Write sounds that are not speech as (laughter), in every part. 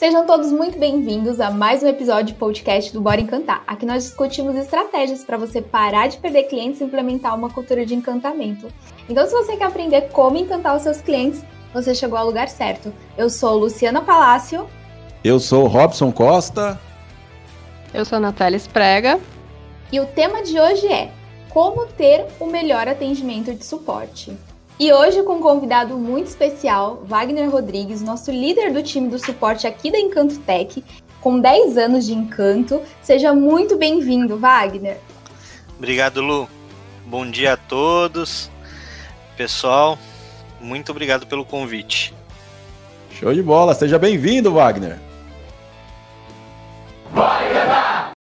Sejam todos muito bem-vindos a mais um episódio de podcast do Bora Encantar. Aqui nós discutimos estratégias para você parar de perder clientes e implementar uma cultura de encantamento. Então, se você quer aprender como encantar os seus clientes, você chegou ao lugar certo. Eu sou Luciana Palácio. Eu sou Robson Costa. Eu sou Natália Esprega. E o tema de hoje é como ter o melhor atendimento de suporte. E hoje com um convidado muito especial, Wagner Rodrigues, nosso líder do time do suporte aqui da Encanto Tech, com 10 anos de encanto. Seja muito bem-vindo, Wagner. Obrigado, Lu. Bom dia a todos. Pessoal, muito obrigado pelo convite. Show de bola, seja bem-vindo, Wagner.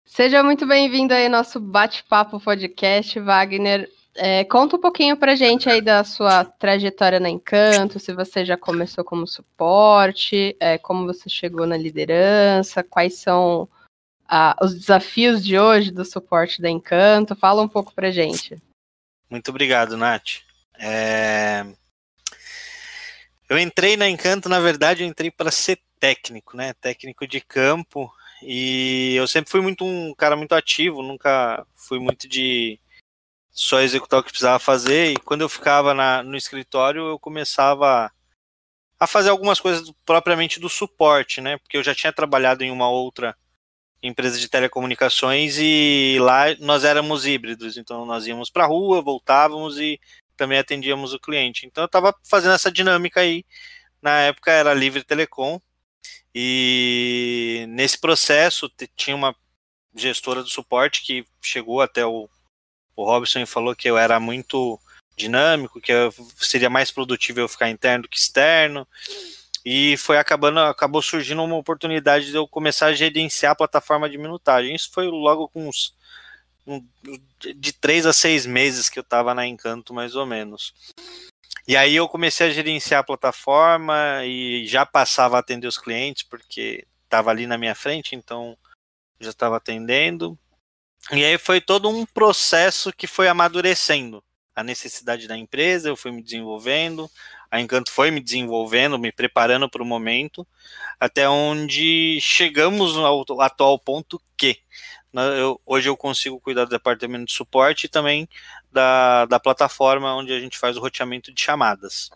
Seja muito bem-vindo aí ao nosso bate-papo podcast, Wagner. É, conta um pouquinho pra gente aí da sua trajetória na Encanto, se você já começou como suporte, é, como você chegou na liderança, quais são ah, os desafios de hoje do suporte da Encanto. Fala um pouco pra gente. Muito obrigado, Nath. É... Eu entrei na Encanto, na verdade, eu entrei para ser técnico, né? Técnico de campo. E eu sempre fui muito um cara muito ativo, nunca fui muito de só executar o que precisava fazer. E quando eu ficava na, no escritório, eu começava a fazer algumas coisas propriamente do suporte, né? Porque eu já tinha trabalhado em uma outra empresa de telecomunicações e lá nós éramos híbridos, então nós íamos para a rua, voltávamos e também atendíamos o cliente. Então eu estava fazendo essa dinâmica aí. Na época era livre telecom e nesse processo tinha uma gestora do suporte que chegou até o o Robson falou que eu era muito dinâmico, que eu, seria mais produtivo eu ficar interno do que externo. E foi acabando, acabou surgindo uma oportunidade de eu começar a gerenciar a plataforma de minutagem. Isso foi logo com uns um, de três a seis meses que eu estava na Encanto, mais ou menos. E aí eu comecei a gerenciar a plataforma e já passava a atender os clientes, porque estava ali na minha frente, então já estava atendendo. E aí foi todo um processo que foi amadurecendo a necessidade da empresa, eu fui me desenvolvendo, a Encanto foi me desenvolvendo, me preparando para o momento, até onde chegamos ao atual ponto que eu, hoje eu consigo cuidar do departamento de suporte e também da, da plataforma onde a gente faz o roteamento de chamadas.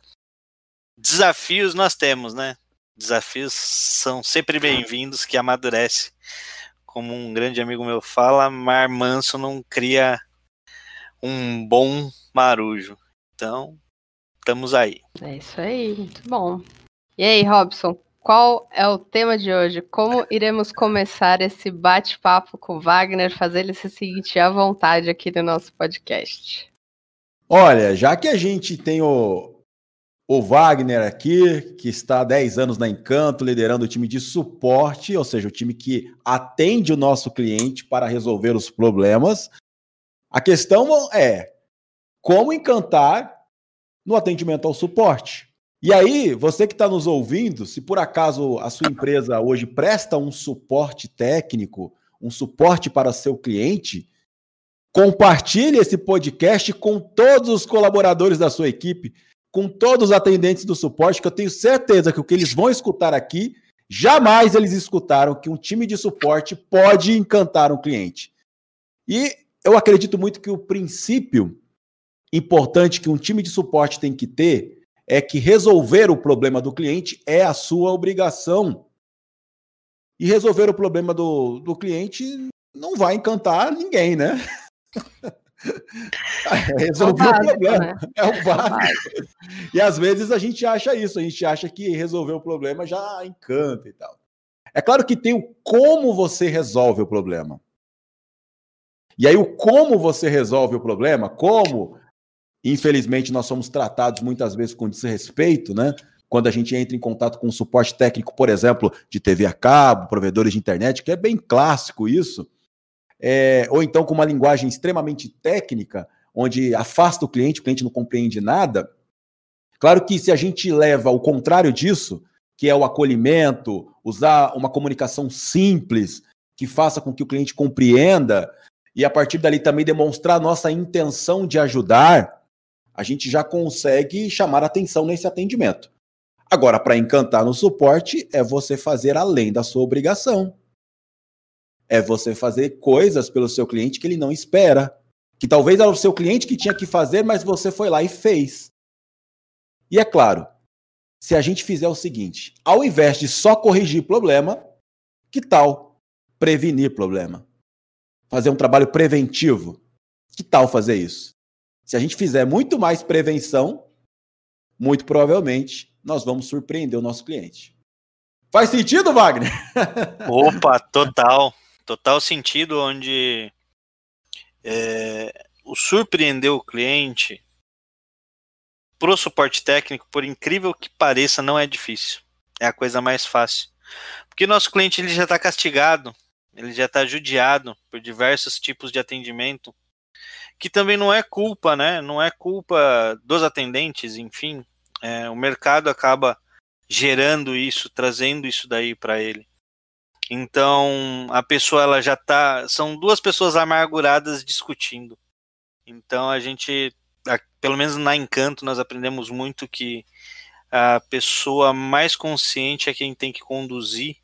Desafios nós temos, né? Desafios são sempre bem-vindos, que amadurece como um grande amigo meu fala, mar manso não cria um bom marujo. Então, estamos aí. É isso aí, muito bom. E aí, Robson, qual é o tema de hoje? Como iremos começar esse bate-papo com o Wagner, fazer ele se sentir à vontade aqui no nosso podcast? Olha, já que a gente tem o, o Wagner aqui, que está há 10 anos na Encanto, liderando o time de suporte, ou seja, o time que atende o nosso cliente para resolver os problemas. A questão é como encantar no atendimento ao suporte. E aí, você que está nos ouvindo, se por acaso a sua empresa hoje presta um suporte técnico, um suporte para seu cliente, compartilhe esse podcast com todos os colaboradores da sua equipe com todos os atendentes do suporte, que eu tenho certeza que o que eles vão escutar aqui, jamais eles escutaram que um time de suporte pode encantar um cliente. E eu acredito muito que o princípio importante que um time de suporte tem que ter é que resolver o problema do cliente é a sua obrigação. E resolver o problema do, do cliente não vai encantar ninguém, né? (laughs) Resolveu é o, problema. Né? É o básico. E às vezes a gente acha isso, a gente acha que resolver o problema já encanta e tal. É claro que tem o como você resolve o problema. E aí, o como você resolve o problema, como, infelizmente, nós somos tratados muitas vezes com desrespeito, né? Quando a gente entra em contato com suporte técnico, por exemplo, de TV a cabo, provedores de internet, que é bem clássico isso é, ou então com uma linguagem extremamente técnica, onde afasta o cliente, o cliente não compreende nada. Claro que se a gente leva o contrário disso, que é o acolhimento, usar uma comunicação simples, que faça com que o cliente compreenda, e a partir dali também demonstrar nossa intenção de ajudar, a gente já consegue chamar atenção nesse atendimento. Agora, para encantar no suporte, é você fazer além da sua obrigação. É você fazer coisas pelo seu cliente que ele não espera. Que talvez era o seu cliente que tinha que fazer, mas você foi lá e fez. E é claro, se a gente fizer o seguinte: ao invés de só corrigir problema, que tal prevenir problema? Fazer um trabalho preventivo. Que tal fazer isso? Se a gente fizer muito mais prevenção, muito provavelmente nós vamos surpreender o nosso cliente. Faz sentido, Wagner? (laughs) Opa, total. Total sentido, onde é, o surpreender o cliente pro suporte técnico, por incrível que pareça, não é difícil. É a coisa mais fácil. Porque nosso cliente ele já está castigado, ele já está judiado por diversos tipos de atendimento, que também não é culpa, né? Não é culpa dos atendentes, enfim. É, o mercado acaba gerando isso, trazendo isso daí para ele. Então a pessoa ela já tá, são duas pessoas amarguradas discutindo. Então a gente, pelo menos na Encanto, nós aprendemos muito que a pessoa mais consciente é quem tem que conduzir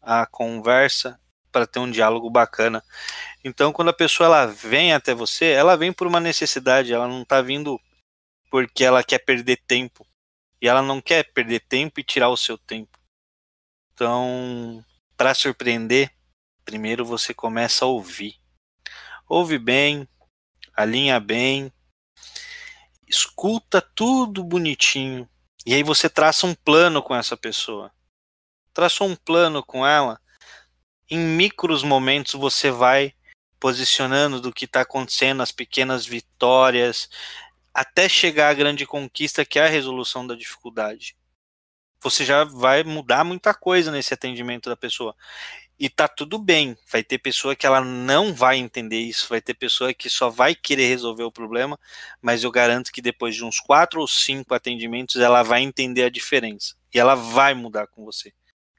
a conversa para ter um diálogo bacana. Então, quando a pessoa ela vem até você, ela vem por uma necessidade, ela não está vindo porque ela quer perder tempo. E ela não quer perder tempo e tirar o seu tempo. Então, para surpreender, primeiro você começa a ouvir. Ouve bem, alinha bem, escuta tudo bonitinho. E aí você traça um plano com essa pessoa. Traçou um plano com ela, em micros momentos você vai posicionando do que está acontecendo, as pequenas vitórias, até chegar à grande conquista que é a resolução da dificuldade. Você já vai mudar muita coisa nesse atendimento da pessoa. E tá tudo bem. Vai ter pessoa que ela não vai entender isso, vai ter pessoa que só vai querer resolver o problema, mas eu garanto que depois de uns quatro ou cinco atendimentos ela vai entender a diferença. E ela vai mudar com você.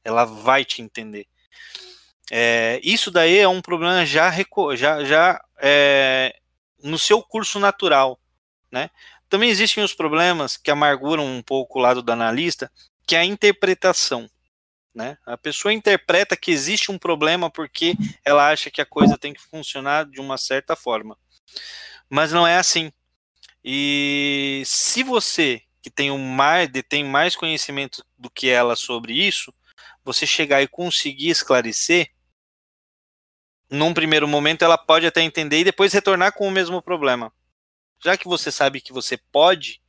Ela vai te entender. É, isso daí é um problema já, já, já é, no seu curso natural. Né? Também existem os problemas que amarguram um pouco o lado do analista, que é a interpretação. Né? A pessoa interpreta que existe um problema porque ela acha que a coisa tem que funcionar de uma certa forma. Mas não é assim. E se você, que tem um mais, detém mais conhecimento do que ela sobre isso, você chegar e conseguir esclarecer, num primeiro momento ela pode até entender e depois retornar com o mesmo problema. Já que você sabe que você pode,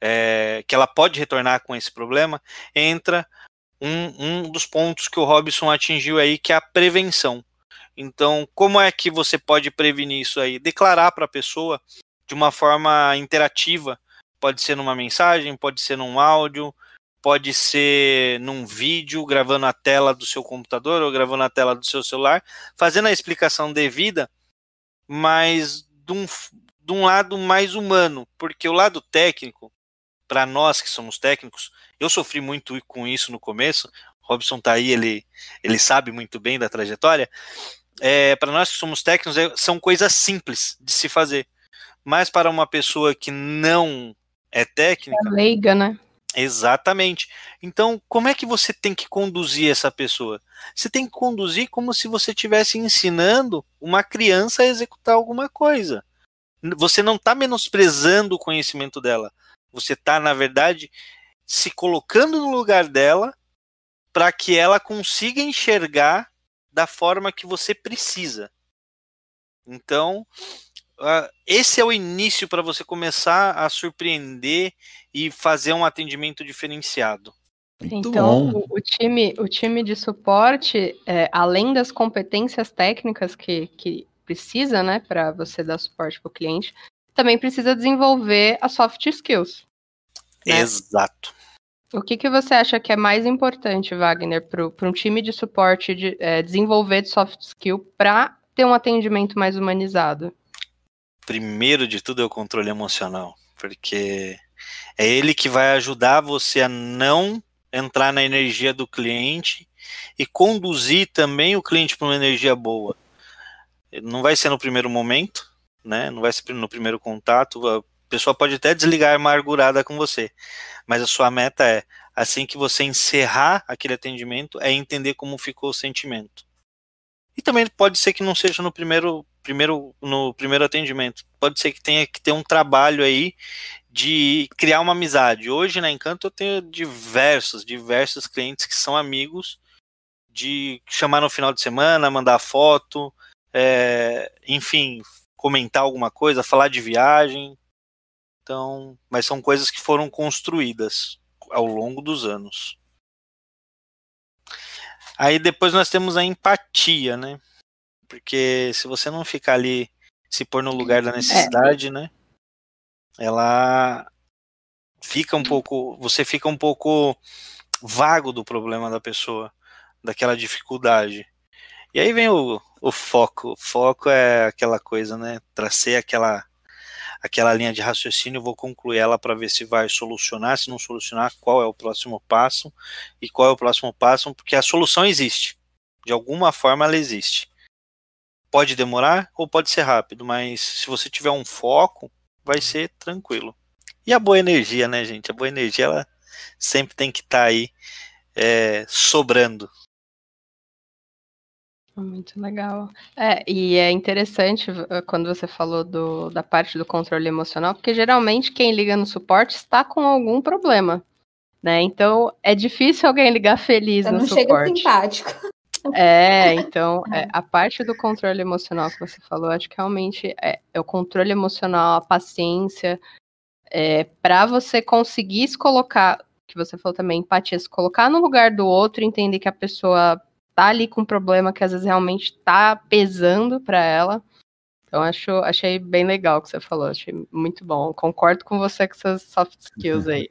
é, que ela pode retornar com esse problema, entra um, um dos pontos que o Robson atingiu aí, que é a prevenção. Então, como é que você pode prevenir isso aí? Declarar para a pessoa de uma forma interativa. Pode ser numa mensagem, pode ser num áudio, pode ser num vídeo, gravando a tela do seu computador ou gravando a tela do seu celular, fazendo a explicação devida, mas de um, de um lado mais humano, porque o lado técnico, para nós que somos técnicos, eu sofri muito com isso no começo, Robson tá aí, ele, ele sabe muito bem da trajetória. É, para nós que somos técnicos, é, são coisas simples de se fazer. Mas para uma pessoa que não é técnica. É leiga, né? Exatamente. Então, como é que você tem que conduzir essa pessoa? Você tem que conduzir como se você estivesse ensinando uma criança a executar alguma coisa. Você não está menosprezando o conhecimento dela. Você está, na verdade, se colocando no lugar dela para que ela consiga enxergar da forma que você precisa. Então, esse é o início para você começar a surpreender e fazer um atendimento diferenciado. Muito então, o, o, time, o time de suporte, é, além das competências técnicas que, que precisa, né, para você dar suporte para o cliente, também precisa desenvolver as soft skills. Né? Exato. O que, que você acha que é mais importante, Wagner, para um time de suporte de, é, desenvolver de soft skill para ter um atendimento mais humanizado? primeiro de tudo é o controle emocional, porque é ele que vai ajudar você a não entrar na energia do cliente e conduzir também o cliente para uma energia boa. Não vai ser no primeiro momento, né? Não vai ser no primeiro contato. A pessoa pode até desligar amargurada com você, mas a sua meta é assim que você encerrar aquele atendimento, é entender como ficou o sentimento. E também pode ser que não seja no primeiro, primeiro, no primeiro atendimento. Pode ser que tenha que ter um trabalho aí de criar uma amizade. Hoje na Encanto eu tenho diversos, diversos clientes que são amigos de chamar no final de semana, mandar foto, é, enfim, comentar alguma coisa, falar de viagem. Então, mas são coisas que foram construídas ao longo dos anos. Aí depois nós temos a empatia, né? Porque se você não ficar ali se pôr no lugar da é. necessidade, é. né? Ela fica um pouco, você fica um pouco vago do problema da pessoa, daquela dificuldade. E aí vem o, o foco. O foco é aquela coisa, né? Tracei aquela aquela linha de raciocínio, vou concluir ela para ver se vai solucionar, se não solucionar, qual é o próximo passo e qual é o próximo passo, porque a solução existe. De alguma forma ela existe. Pode demorar ou pode ser rápido, mas se você tiver um foco, vai ser tranquilo. E a boa energia, né, gente? A boa energia ela sempre tem que estar tá aí é, sobrando. Muito legal. É, e é interessante eh, quando você falou do, da parte do controle emocional, porque geralmente quem liga no suporte está com algum problema, né? Então é difícil alguém ligar feliz no não suporte. Chega simpático. (laughs) É, (laughs) então é, a parte do controle emocional que você falou, acho que realmente é, é o controle emocional, a paciência, é, para você conseguir se colocar, que você falou também, empatia, se colocar no lugar do outro, entender que a pessoa tá ali com um problema que às vezes realmente tá pesando para ela. Então acho, achei bem legal o que você falou, achei muito bom. Concordo com você com essas soft skills (laughs) aí.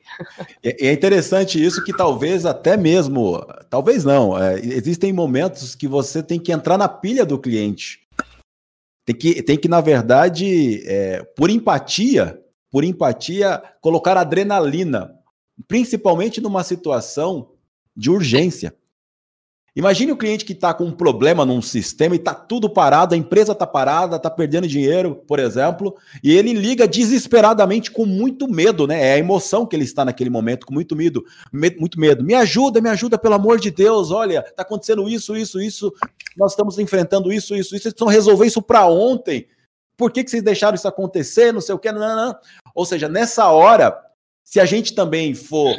É, é interessante isso que talvez até mesmo, talvez não, é, existem momentos que você tem que entrar na pilha do cliente. Tem que, tem que na verdade, é, por empatia, por empatia, colocar adrenalina, principalmente numa situação de urgência. Imagine o cliente que está com um problema num sistema e está tudo parado, a empresa está parada, está perdendo dinheiro, por exemplo, e ele liga desesperadamente com muito medo, né? É a emoção que ele está naquele momento, com muito medo, muito medo. Me ajuda, me ajuda, pelo amor de Deus, olha, está acontecendo isso, isso, isso, nós estamos enfrentando isso, isso, isso, vocês precisam resolver isso para ontem. Por que, que vocês deixaram isso acontecer? Não sei o que, não, não, não. Ou seja, nessa hora, se a gente também for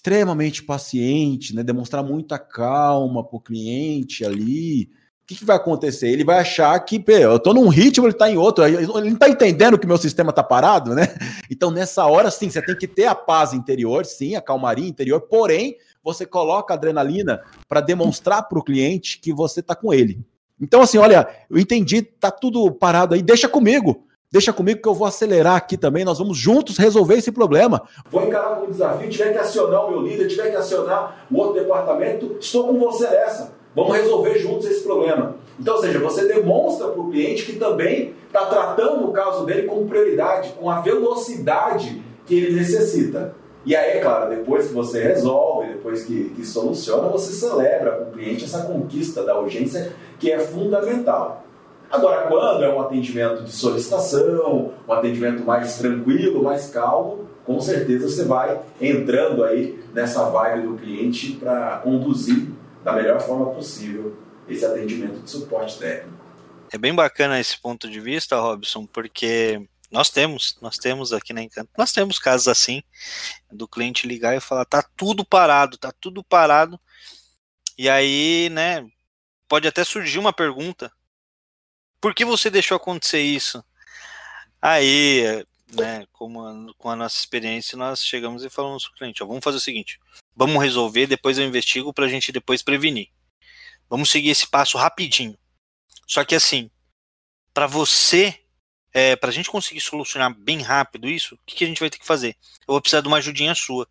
extremamente paciente, né? Demonstrar muita calma para o cliente ali. O que, que, vai acontecer? Ele vai achar que, eu estou num ritmo, ele está em outro. Ele não está entendendo que meu sistema está parado, né? (laughs) Então, nessa hora, sim, você tem que ter a paz interior, sim, a calmaria interior, porém, você coloca adrenalina para demonstrar para o cliente que você está com ele. Então, assim, olha, eu entendi, tá tudo parado aí, deixa comigo. Deixa comigo que eu vou acelerar aqui também. Nós vamos juntos resolver esse problema. Vou encarar como desafio. Tiver que acionar o meu líder, tiver que acionar o outro departamento, estou com você nessa. Vamos resolver juntos esse problema. Então, ou seja, você demonstra para o cliente que também está tratando o caso dele com prioridade, com a velocidade que ele necessita. E aí, é claro, depois que você resolve, depois que, que soluciona, você celebra com o cliente essa conquista da urgência que é fundamental. Agora, quando é um atendimento de solicitação, um atendimento mais tranquilo, mais calmo, com certeza você vai entrando aí nessa vibe do cliente para conduzir da melhor forma possível esse atendimento de suporte técnico. É bem bacana esse ponto de vista, Robson, porque nós temos, nós temos aqui na Encanto, nós temos casos assim, do cliente ligar e falar, tá tudo parado, tá tudo parado, e aí, né, pode até surgir uma pergunta, por que você deixou acontecer isso? Aí, né, com a, com a nossa experiência, nós chegamos e falamos para o cliente: ó, vamos fazer o seguinte, vamos resolver, depois eu investigo para a gente depois prevenir. Vamos seguir esse passo rapidinho. Só que assim, para você, é, para a gente conseguir solucionar bem rápido isso, o que, que a gente vai ter que fazer? Eu vou precisar de uma ajudinha sua.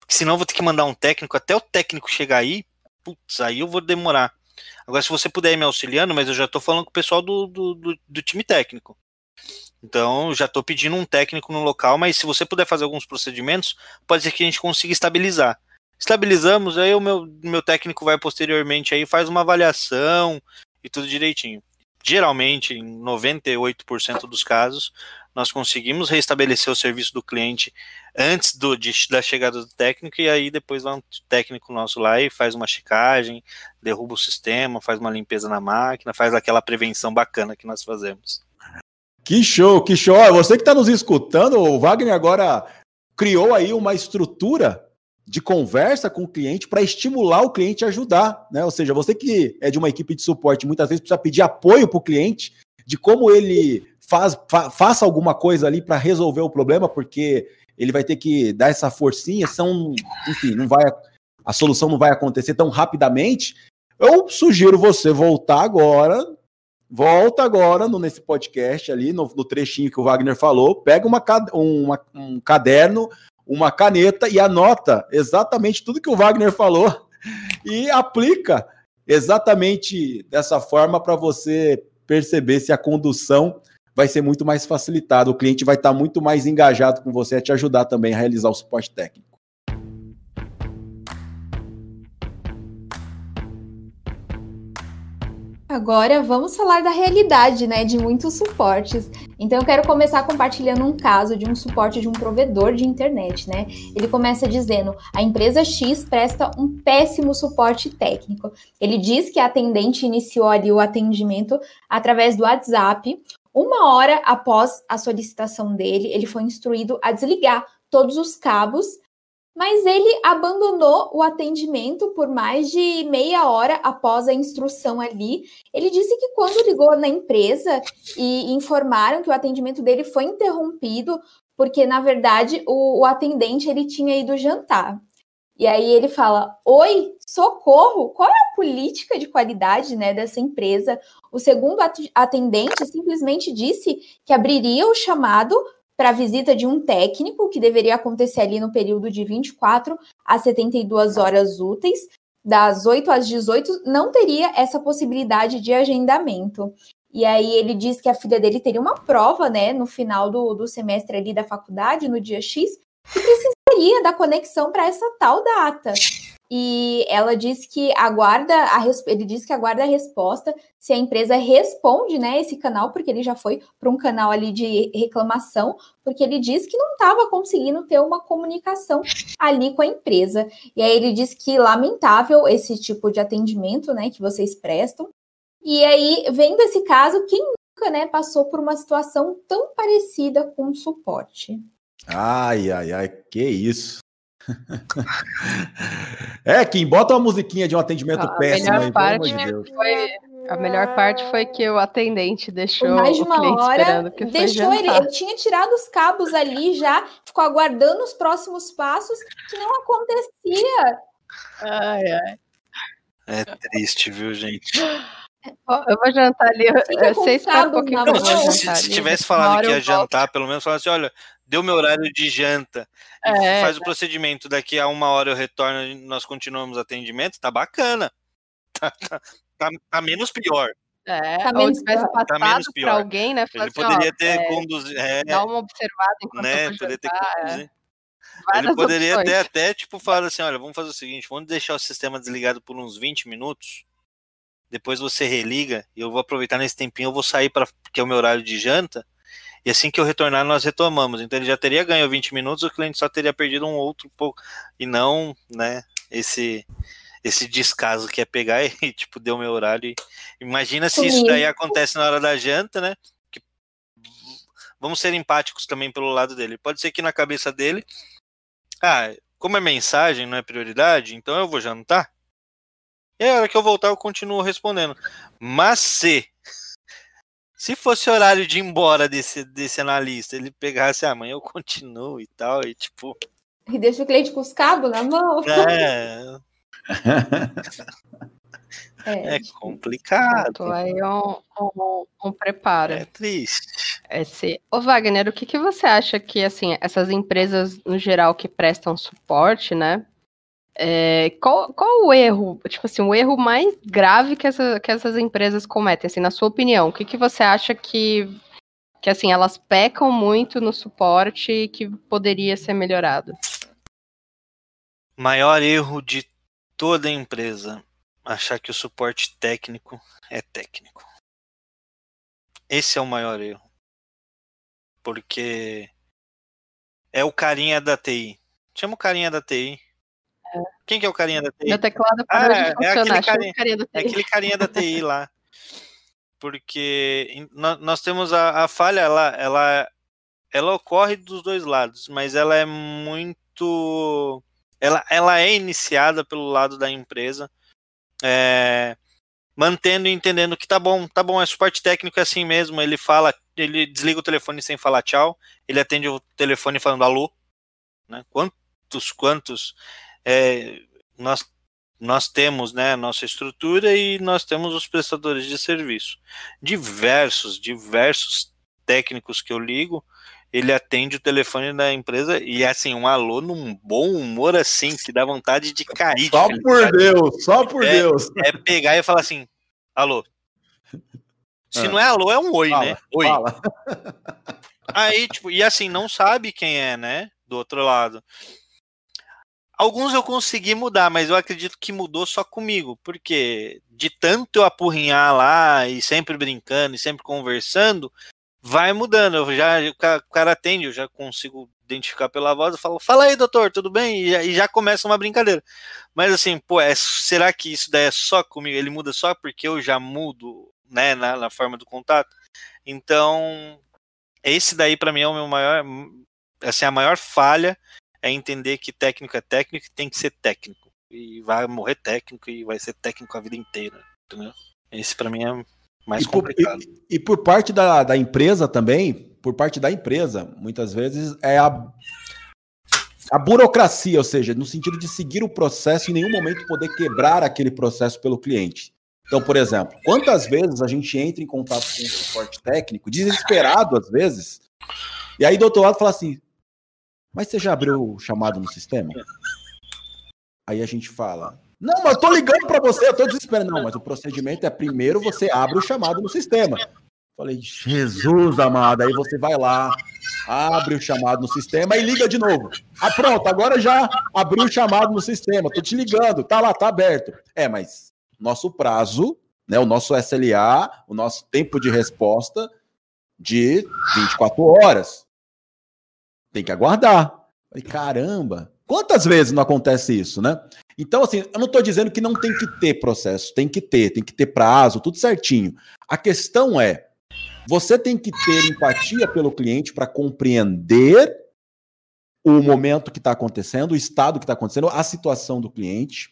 Porque senão eu vou ter que mandar um técnico, até o técnico chegar aí, putz, aí eu vou demorar. Agora, se você puder ir me auxiliando, mas eu já estou falando com o pessoal do, do, do, do time técnico. Então, já estou pedindo um técnico no local, mas se você puder fazer alguns procedimentos, pode ser que a gente consiga estabilizar. Estabilizamos, aí o meu, meu técnico vai posteriormente aí faz uma avaliação e tudo direitinho. Geralmente, em 98% dos casos, nós conseguimos restabelecer o serviço do cliente antes do, de, da chegada do técnico, e aí depois vai um técnico nosso lá e faz uma checagem, derruba o sistema, faz uma limpeza na máquina, faz aquela prevenção bacana que nós fazemos. Que show, que show. Você que está nos escutando, o Wagner agora criou aí uma estrutura de conversa com o cliente para estimular o cliente a ajudar, né? Ou seja, você que é de uma equipe de suporte, muitas vezes precisa pedir apoio para o cliente de como ele faz, fa, faça alguma coisa ali para resolver o problema, porque ele vai ter que dar essa forcinha, são, enfim, não vai a solução não vai acontecer tão rapidamente. Eu sugiro você voltar agora, volta agora no, nesse podcast ali, no, no, trechinho que o Wagner falou, pega uma, uma, um caderno, uma caneta e anota exatamente tudo que o Wagner falou e aplica exatamente dessa forma para você perceber se a condução vai ser muito mais facilitado. O cliente vai estar muito mais engajado com você a te ajudar também a realizar o suporte técnico. Agora vamos falar da realidade, né, de muitos suportes. Então eu quero começar compartilhando um caso de um suporte de um provedor de internet, né? Ele começa dizendo: "A empresa X presta um péssimo suporte técnico". Ele diz que a atendente iniciou ali o atendimento através do WhatsApp, uma hora após a solicitação dele, ele foi instruído a desligar todos os cabos, mas ele abandonou o atendimento por mais de meia hora após a instrução ali. Ele disse que quando ligou na empresa e informaram que o atendimento dele foi interrompido, porque na verdade o, o atendente ele tinha ido jantar. E aí ele fala: Oi, socorro! Qual é a política de qualidade né, dessa empresa? O segundo atendente simplesmente disse que abriria o chamado para a visita de um técnico, que deveria acontecer ali no período de 24 a 72 horas úteis, das 8 às 18, não teria essa possibilidade de agendamento. E aí ele diz que a filha dele teria uma prova, né, no final do, do semestre ali da faculdade, no dia X, e precisaria da conexão para essa tal data. E ela diz que aguarda a ele diz que aguarda a resposta se a empresa responde, né, esse canal, porque ele já foi para um canal ali de reclamação, porque ele diz que não estava conseguindo ter uma comunicação ali com a empresa. E aí ele diz que lamentável esse tipo de atendimento, né, que vocês prestam. E aí, vendo esse caso, quem nunca, né, passou por uma situação tão parecida com o suporte? Ai, ai, ai, que isso. (laughs) é, Kim, bota uma musiquinha de um atendimento a péssimo melhor aí, parte de foi, A melhor parte foi que o atendente deixou mais de uma hora, deixou ele, ele tinha tirado os cabos ali já, ficou aguardando os próximos passos, que não acontecia. Ai, ai. É triste, viu, gente? Eu vou jantar ali. Você espera um pouquinho que eu vou jantar. Se, se tivesse falado que ia jantar, pelo menos falasse olha, deu meu horário de janta, é, faz o procedimento, daqui a uma hora eu retorno e nós continuamos o atendimento, tá bacana. (laughs) Tá, tá, tá, tá menos pior. É, tá ou tivesse passado tá menos pior. pra alguém, né? Ele assim, poderia ó, ter é, conduzido. É, dar uma observada enquanto né, eu poderia ter conduzido. É. Ele poderia ter até, tipo, falar assim: olha, vamos fazer o seguinte, vamos deixar o sistema desligado por uns 20 minutos. Depois você religa e eu vou aproveitar nesse tempinho, eu vou sair para que é o meu horário de janta e assim que eu retornar, nós retomamos. Então ele já teria ganho 20 minutos, o cliente só teria perdido um outro pouco. E não, né, esse esse descaso que é pegar (laughs) e, tipo, deu meu horário. Imagina se isso daí acontece na hora da janta, né? Que, vamos ser empáticos também pelo lado dele. Pode ser que na cabeça dele, ah, como é mensagem, não é prioridade, então eu vou jantar. E a hora que eu voltar, eu continuo respondendo. Mas se se fosse horário de ir embora desse, desse analista, ele pegasse amanhã, ah, eu continuo e tal, e tipo. E deixa o cliente com os cabos na mão. É. (laughs) (laughs) é, é complicado. Aí é um, um, um, preparo. É triste. Esse... Ô Wagner, o que, que você acha que assim essas empresas no geral que prestam suporte, né? É, qual, qual o erro, tipo assim, o erro mais grave que, essa, que essas empresas cometem, assim, na sua opinião? O que, que você acha que, que, assim, elas pecam muito no suporte e que poderia ser melhorado? Maior erro de toda empresa, achar que o suporte técnico é técnico. Esse é o maior erro. Porque é o carinha da TI. Chama o carinha da TI. É. Quem que é o carinha da TI? Meu teclado parou ah, funcionar. É aquele, carinha, carinha da TI. é aquele carinha da TI lá. (laughs) Porque nós temos a, a falha, ela, ela, ela ocorre dos dois lados, mas ela é muito. Ela, ela é iniciada pelo lado da empresa. É, mantendo e entendendo que tá bom, tá bom, é suporte técnico é assim mesmo, ele fala, ele desliga o telefone sem falar tchau, ele atende o telefone falando alô, né? Quantos, quantos é, nós nós temos, né, nossa estrutura e nós temos os prestadores de serviço. Diversos, diversos técnicos que eu ligo, ele atende o telefone da empresa e é assim, um alô num bom humor assim, que dá vontade de cair. Só de por Deus, só por é, Deus. É pegar e falar assim, alô. Se ah. não é alô, é um oi, fala, né? Oi. Fala. Aí, tipo, e assim, não sabe quem é, né? Do outro lado. Alguns eu consegui mudar, mas eu acredito que mudou só comigo, porque de tanto eu apurrinhar lá e sempre brincando e sempre conversando, vai mudando. Eu já, o cara atende, eu já consigo identificar pela voz, eu falo, fala aí, doutor, tudo bem? E, e já começa uma brincadeira. Mas assim, pô, é, será que isso daí é só comigo? Ele muda só porque eu já mudo, né, na, na forma do contato? Então, esse daí para mim é o meu maior, assim, a maior falha é entender que técnico é técnico e tem que ser técnico. E vai morrer técnico e vai ser técnico a vida inteira, entendeu? Esse para mim é mais e complicado. Por, e, e, por parte da, da empresa também, por parte da empresa, muitas vezes é a, a burocracia, ou seja, no sentido de seguir o processo e em nenhum momento poder quebrar aquele processo pelo cliente. Então, por exemplo, quantas vezes a gente entra em contato com o suporte técnico, desesperado às vezes, e aí do outro lado fala assim: Mas você já abriu o chamado no sistema? Aí a gente fala: não, mas eu tô ligando para você, eu tô desesperando. Não, mas o procedimento é primeiro você abre o chamado no sistema. Falei, Jesus amado, aí você vai lá, abre o chamado no sistema e liga de novo. Ah, pronto, agora já abriu o chamado no sistema, tô te ligando, tá lá, tá aberto. É, mas nosso prazo, né, o nosso SLA, o nosso tempo de resposta de 24 horas. Tem que aguardar. Falei, caramba, quantas vezes não acontece isso, né? Então, assim, eu não estou dizendo que não tem que ter processo, tem que ter, tem que ter prazo, tudo certinho. A questão é, você tem que ter empatia pelo cliente para compreender o momento que está acontecendo, o estado que está acontecendo, a situação do cliente.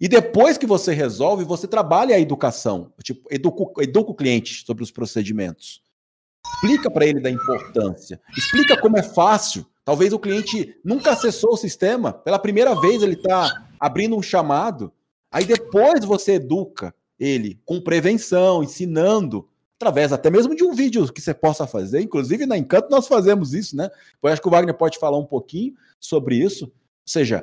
E depois que você resolve, você trabalha a educação, tipo, educa, educa o cliente sobre os procedimentos. Explica para ele da importância. Explica como é fácil. Talvez o cliente nunca acessou o sistema, pela primeira vez ele está abrindo um chamado, aí depois você educa ele com prevenção, ensinando, através até mesmo de um vídeo que você possa fazer. Inclusive na Encanto nós fazemos isso, né? Eu acho que o Wagner pode falar um pouquinho sobre isso. Ou seja,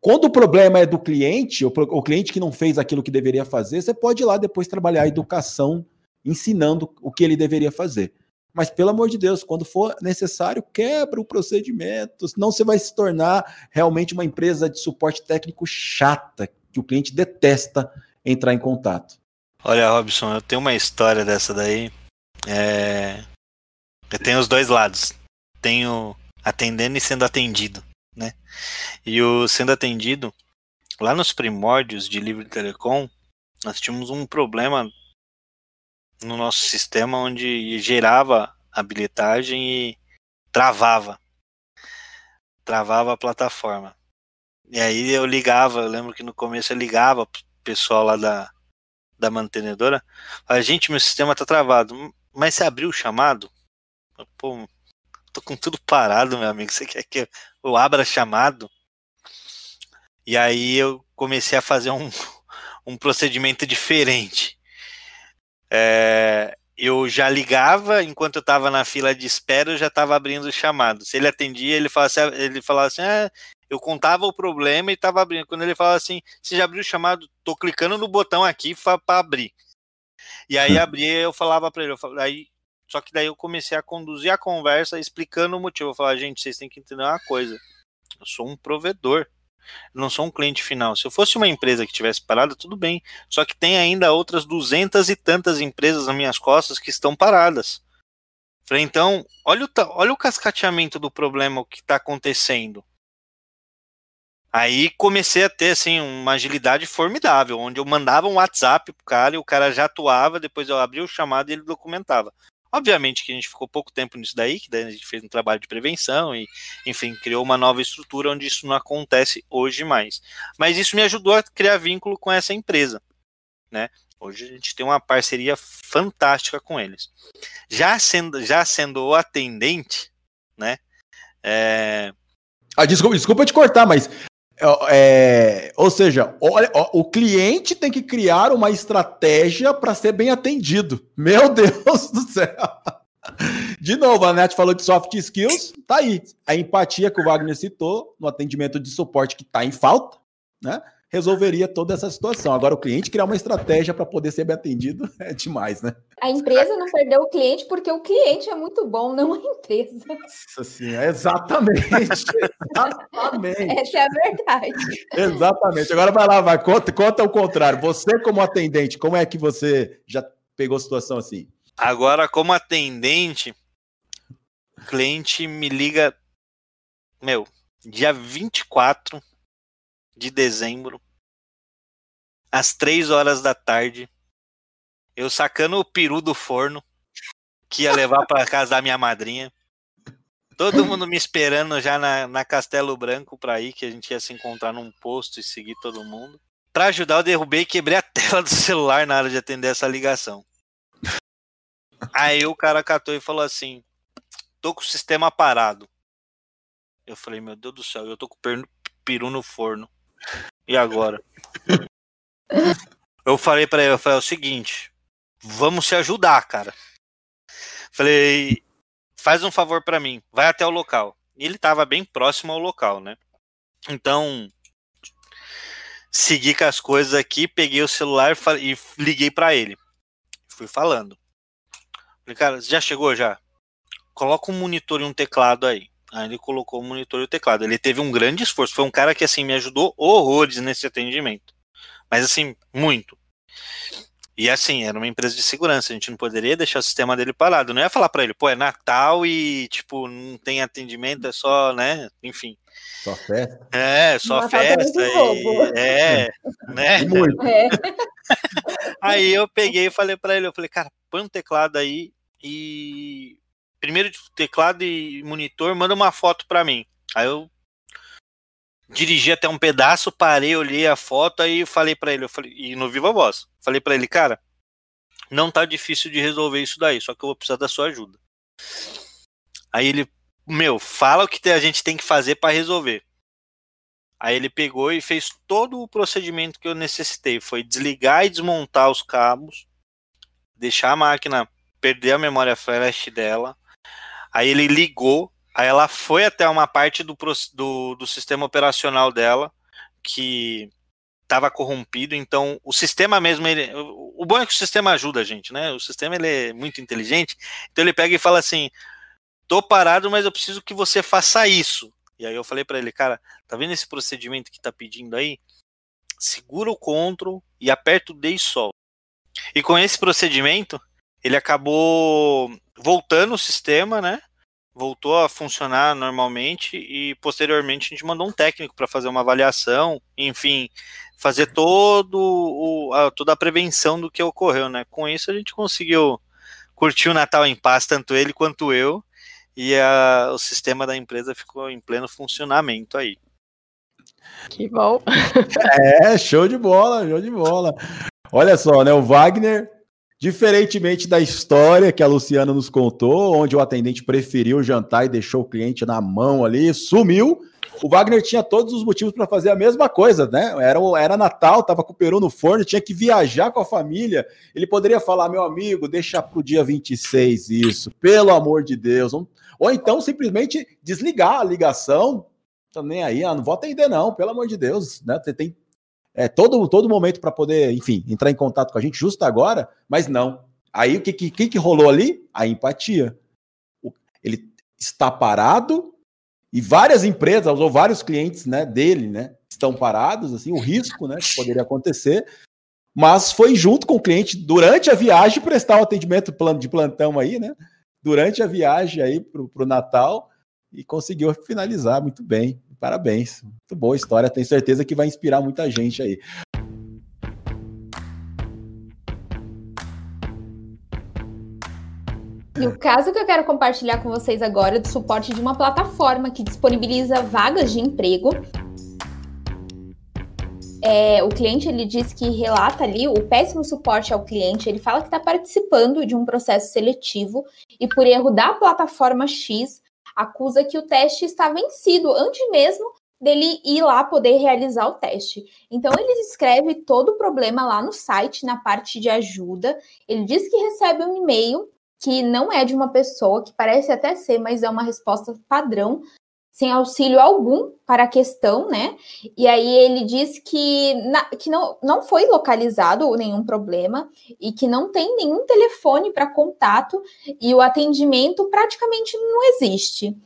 quando o problema é do cliente, o cliente que não fez aquilo que deveria fazer, você pode ir lá depois trabalhar a educação, ensinando o que ele deveria fazer. Mas, pelo amor de Deus, quando for necessário, quebra o procedimento, senão você vai se tornar realmente uma empresa de suporte técnico chata, que o cliente detesta entrar em contato. Olha, Robson, eu tenho uma história dessa daí. É... Eu tenho os dois lados. Tenho atendendo e sendo atendido, né? E o sendo atendido, lá nos primórdios de livre telecom, nós tínhamos um problema no nosso sistema onde gerava a bilhetagem e travava. Travava a plataforma. E aí eu ligava, eu lembro que no começo eu ligava pro pessoal lá da, da mantenedora, a gente, meu sistema tá travado, mas você abriu o chamado? Pô, tô com tudo parado, meu amigo, você quer que eu abra chamado? E aí eu comecei a fazer um, (laughs) um procedimento diferente é, eu já ligava, enquanto eu estava na fila de espera, eu já estava abrindo o chamado. Se ele atendia, ele falava assim, ele falava assim ah, eu contava o problema e estava abrindo. Quando ele falava assim, você já abriu o chamado? Tô clicando no botão aqui para abrir. E aí hum. abria, eu falava para ele, eu falava, aí, só que daí eu comecei a conduzir a conversa explicando o motivo. Eu falava, gente, vocês têm que entender uma coisa. Eu sou um provedor. Eu não sou um cliente final. Se eu fosse uma empresa que tivesse parada, tudo bem. Só que tem ainda outras duzentas e tantas empresas nas minhas costas que estão paradas. Falei, então, olha o, olha o cascateamento do problema, que está acontecendo. Aí comecei a ter assim uma agilidade formidável, onde eu mandava um WhatsApp pro cara e o cara já atuava, depois eu abria o chamado e ele documentava. Obviamente que a gente ficou pouco tempo nisso daí, que daí a gente fez um trabalho de prevenção e, enfim, criou uma nova estrutura onde isso não acontece hoje mais. Mas isso me ajudou a criar vínculo com essa empresa, né? Hoje a gente tem uma parceria fantástica com eles. Já sendo, já sendo o atendente, né? É... Ah, desculpa, desculpa te cortar, mas é, ou seja, olha, o cliente tem que criar uma estratégia para ser bem atendido. Meu (laughs) Deus do céu! De novo, a Net falou de soft skills, tá aí. A empatia que o Wagner citou no atendimento de suporte que está em falta, né? Resolveria toda essa situação. Agora, o cliente criar uma estratégia para poder ser bem atendido (laughs) é demais, né? A empresa não perdeu o cliente porque o cliente é muito bom, não a empresa. Senhora, exatamente. (laughs) exatamente. Essa é a verdade. Exatamente. Agora vai lá, vai, conta, conta o contrário. Você, como atendente, como é que você já pegou situação assim? Agora, como atendente, o cliente me liga, meu, dia 24 de dezembro, às três horas da tarde, eu sacando o peru do forno, que ia levar para casa da minha madrinha. Todo mundo me esperando já na, na Castelo Branco para ir, que a gente ia se encontrar num posto e seguir todo mundo. Para ajudar, eu derrubei e quebrei a (laughs) tela do celular na hora de atender essa ligação. Aí o cara catou e falou assim: tô com o sistema parado. Eu falei, meu Deus do céu, eu tô com o peru no forno. E agora? Eu falei para ele, eu falei é o seguinte, vamos se ajudar, cara. Falei, faz um favor para mim, vai até o local. E ele tava bem próximo ao local, né? Então, segui com as coisas aqui, peguei o celular e liguei para ele. Fui falando. Falei, cara, já chegou já? Coloca um monitor e um teclado aí. Aí ele colocou o monitor e o teclado. Ele teve um grande esforço. Foi um cara que assim me ajudou horrores nesse atendimento. Mas assim, muito. E assim, era uma empresa de segurança, a gente não poderia deixar o sistema dele parado. Não ia falar para ele, pô, é Natal e, tipo, não tem atendimento, é só, né? Enfim. Só festa. É, só Natal festa. E, é, (laughs) né? Muito. É. (laughs) Aí eu peguei e falei para ele, eu falei, cara, põe um teclado aí e primeiro de teclado e monitor, manda uma foto para mim. Aí eu dirigi até um pedaço, parei, olhei a foto, aí falei para ele, eu falei, e no Viva Voz, falei para ele, cara, não tá difícil de resolver isso daí, só que eu vou precisar da sua ajuda. Aí ele, meu, fala o que a gente tem que fazer para resolver. Aí ele pegou e fez todo o procedimento que eu necessitei, foi desligar e desmontar os cabos, deixar a máquina perder a memória flash dela, Aí ele ligou, aí ela foi até uma parte do, do, do sistema operacional dela que estava corrompido, então o sistema mesmo, ele, o bom é que o sistema ajuda a gente, né? O sistema ele é muito inteligente, então ele pega e fala assim: tô parado, mas eu preciso que você faça isso. E aí eu falei para ele, cara, tá vendo esse procedimento que tá pedindo aí? Segura o Ctrl e aperta o D e sol. E com esse procedimento, ele acabou voltando o sistema, né? Voltou a funcionar normalmente e posteriormente a gente mandou um técnico para fazer uma avaliação, enfim, fazer todo o, a, toda a prevenção do que ocorreu, né? Com isso a gente conseguiu curtir o Natal em paz, tanto ele quanto eu, e a, o sistema da empresa ficou em pleno funcionamento aí. Que bom. (laughs) É, show de bola, show de bola. Olha só, né? O Wagner Diferentemente da história que a Luciana nos contou, onde o atendente preferiu jantar e deixou o cliente na mão ali, sumiu. O Wagner tinha todos os motivos para fazer a mesma coisa, né? Era, era Natal, estava com o peru no forno, tinha que viajar com a família. Ele poderia falar, meu amigo, deixa para o dia 26 isso, pelo amor de Deus. Ou então simplesmente desligar a ligação. Também aí, ah, não vou atender, não, pelo amor de Deus. Né? Você tem é, todo, todo momento para poder, enfim, entrar em contato com a gente justo agora, mas não. Aí o que, que, que rolou ali? A empatia. Ele está parado e várias empresas, ou vários clientes né, dele, né, estão parados, assim, o risco né, que poderia acontecer, mas foi junto com o cliente durante a viagem prestar o um atendimento de plantão aí, né? durante a viagem aí para o Natal e conseguiu finalizar muito bem. Parabéns. Muito boa história. Tenho certeza que vai inspirar muita gente aí. E o caso que eu quero compartilhar com vocês agora é do suporte de uma plataforma que disponibiliza vagas de emprego. É, o cliente ele diz que relata ali o péssimo suporte ao cliente. Ele fala que está participando de um processo seletivo e por erro da plataforma X acusa que o teste está vencido antes mesmo dele ir lá poder realizar o teste. Então ele escreve todo o problema lá no site, na parte de ajuda. Ele diz que recebe um e-mail que não é de uma pessoa, que parece até ser, mas é uma resposta padrão sem auxílio algum para a questão, né? E aí ele diz que, na, que não, não foi localizado nenhum problema e que não tem nenhum telefone para contato e o atendimento praticamente não existe.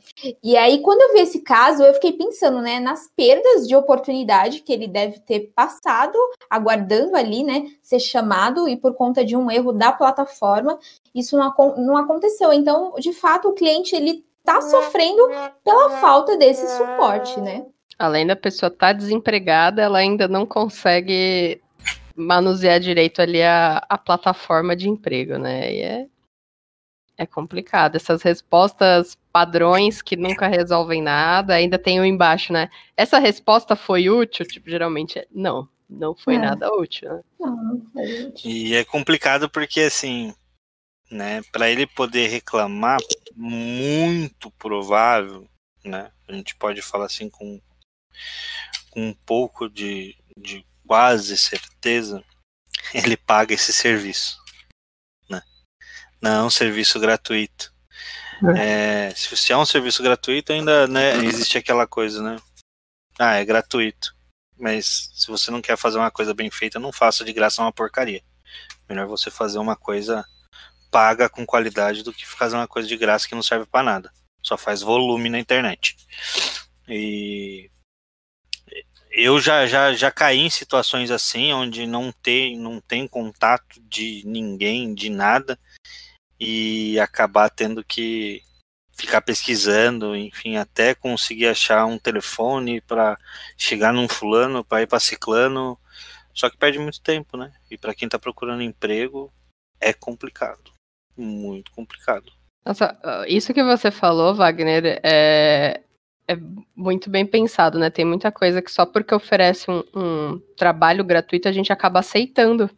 E aí, quando eu vi esse caso, eu fiquei pensando, né, nas perdas de oportunidade que ele deve ter passado, aguardando ali, né, ser chamado e por conta de um erro da plataforma, isso não, não aconteceu. Então, de fato, o cliente ele tá sofrendo pela falta desse suporte, né? Além da pessoa estar tá desempregada, ela ainda não consegue manusear direito ali a, a plataforma de emprego, né? E é, é complicado. Essas respostas padrões que nunca resolvem nada, ainda tem o embaixo, né? Essa resposta foi útil? Tipo, geralmente, não, não foi é. nada útil. Né? Não, não foi útil. E é complicado porque, assim, né? Para ele poder reclamar, muito provável, né? A gente pode falar assim com, com um pouco de, de quase certeza, (laughs) ele paga esse serviço, né? Não é um serviço gratuito. É. É, se, se é um serviço gratuito, ainda né, existe aquela coisa, né? Ah, é gratuito. Mas se você não quer fazer uma coisa bem feita, não faça de graça uma porcaria. Melhor você fazer uma coisa paga com qualidade do que fazer uma coisa de graça que não serve para nada. Só faz volume na internet. E eu já, já, já caí em situações assim, onde não tem, não tem contato de ninguém, de nada, e acabar tendo que ficar pesquisando, enfim, até conseguir achar um telefone para chegar num fulano, para ir para ciclano, só que perde muito tempo, né? E para quem está procurando emprego é complicado muito complicado. Nossa, isso que você falou, Wagner, é, é muito bem pensado, né? Tem muita coisa que só porque oferece um, um trabalho gratuito a gente acaba aceitando.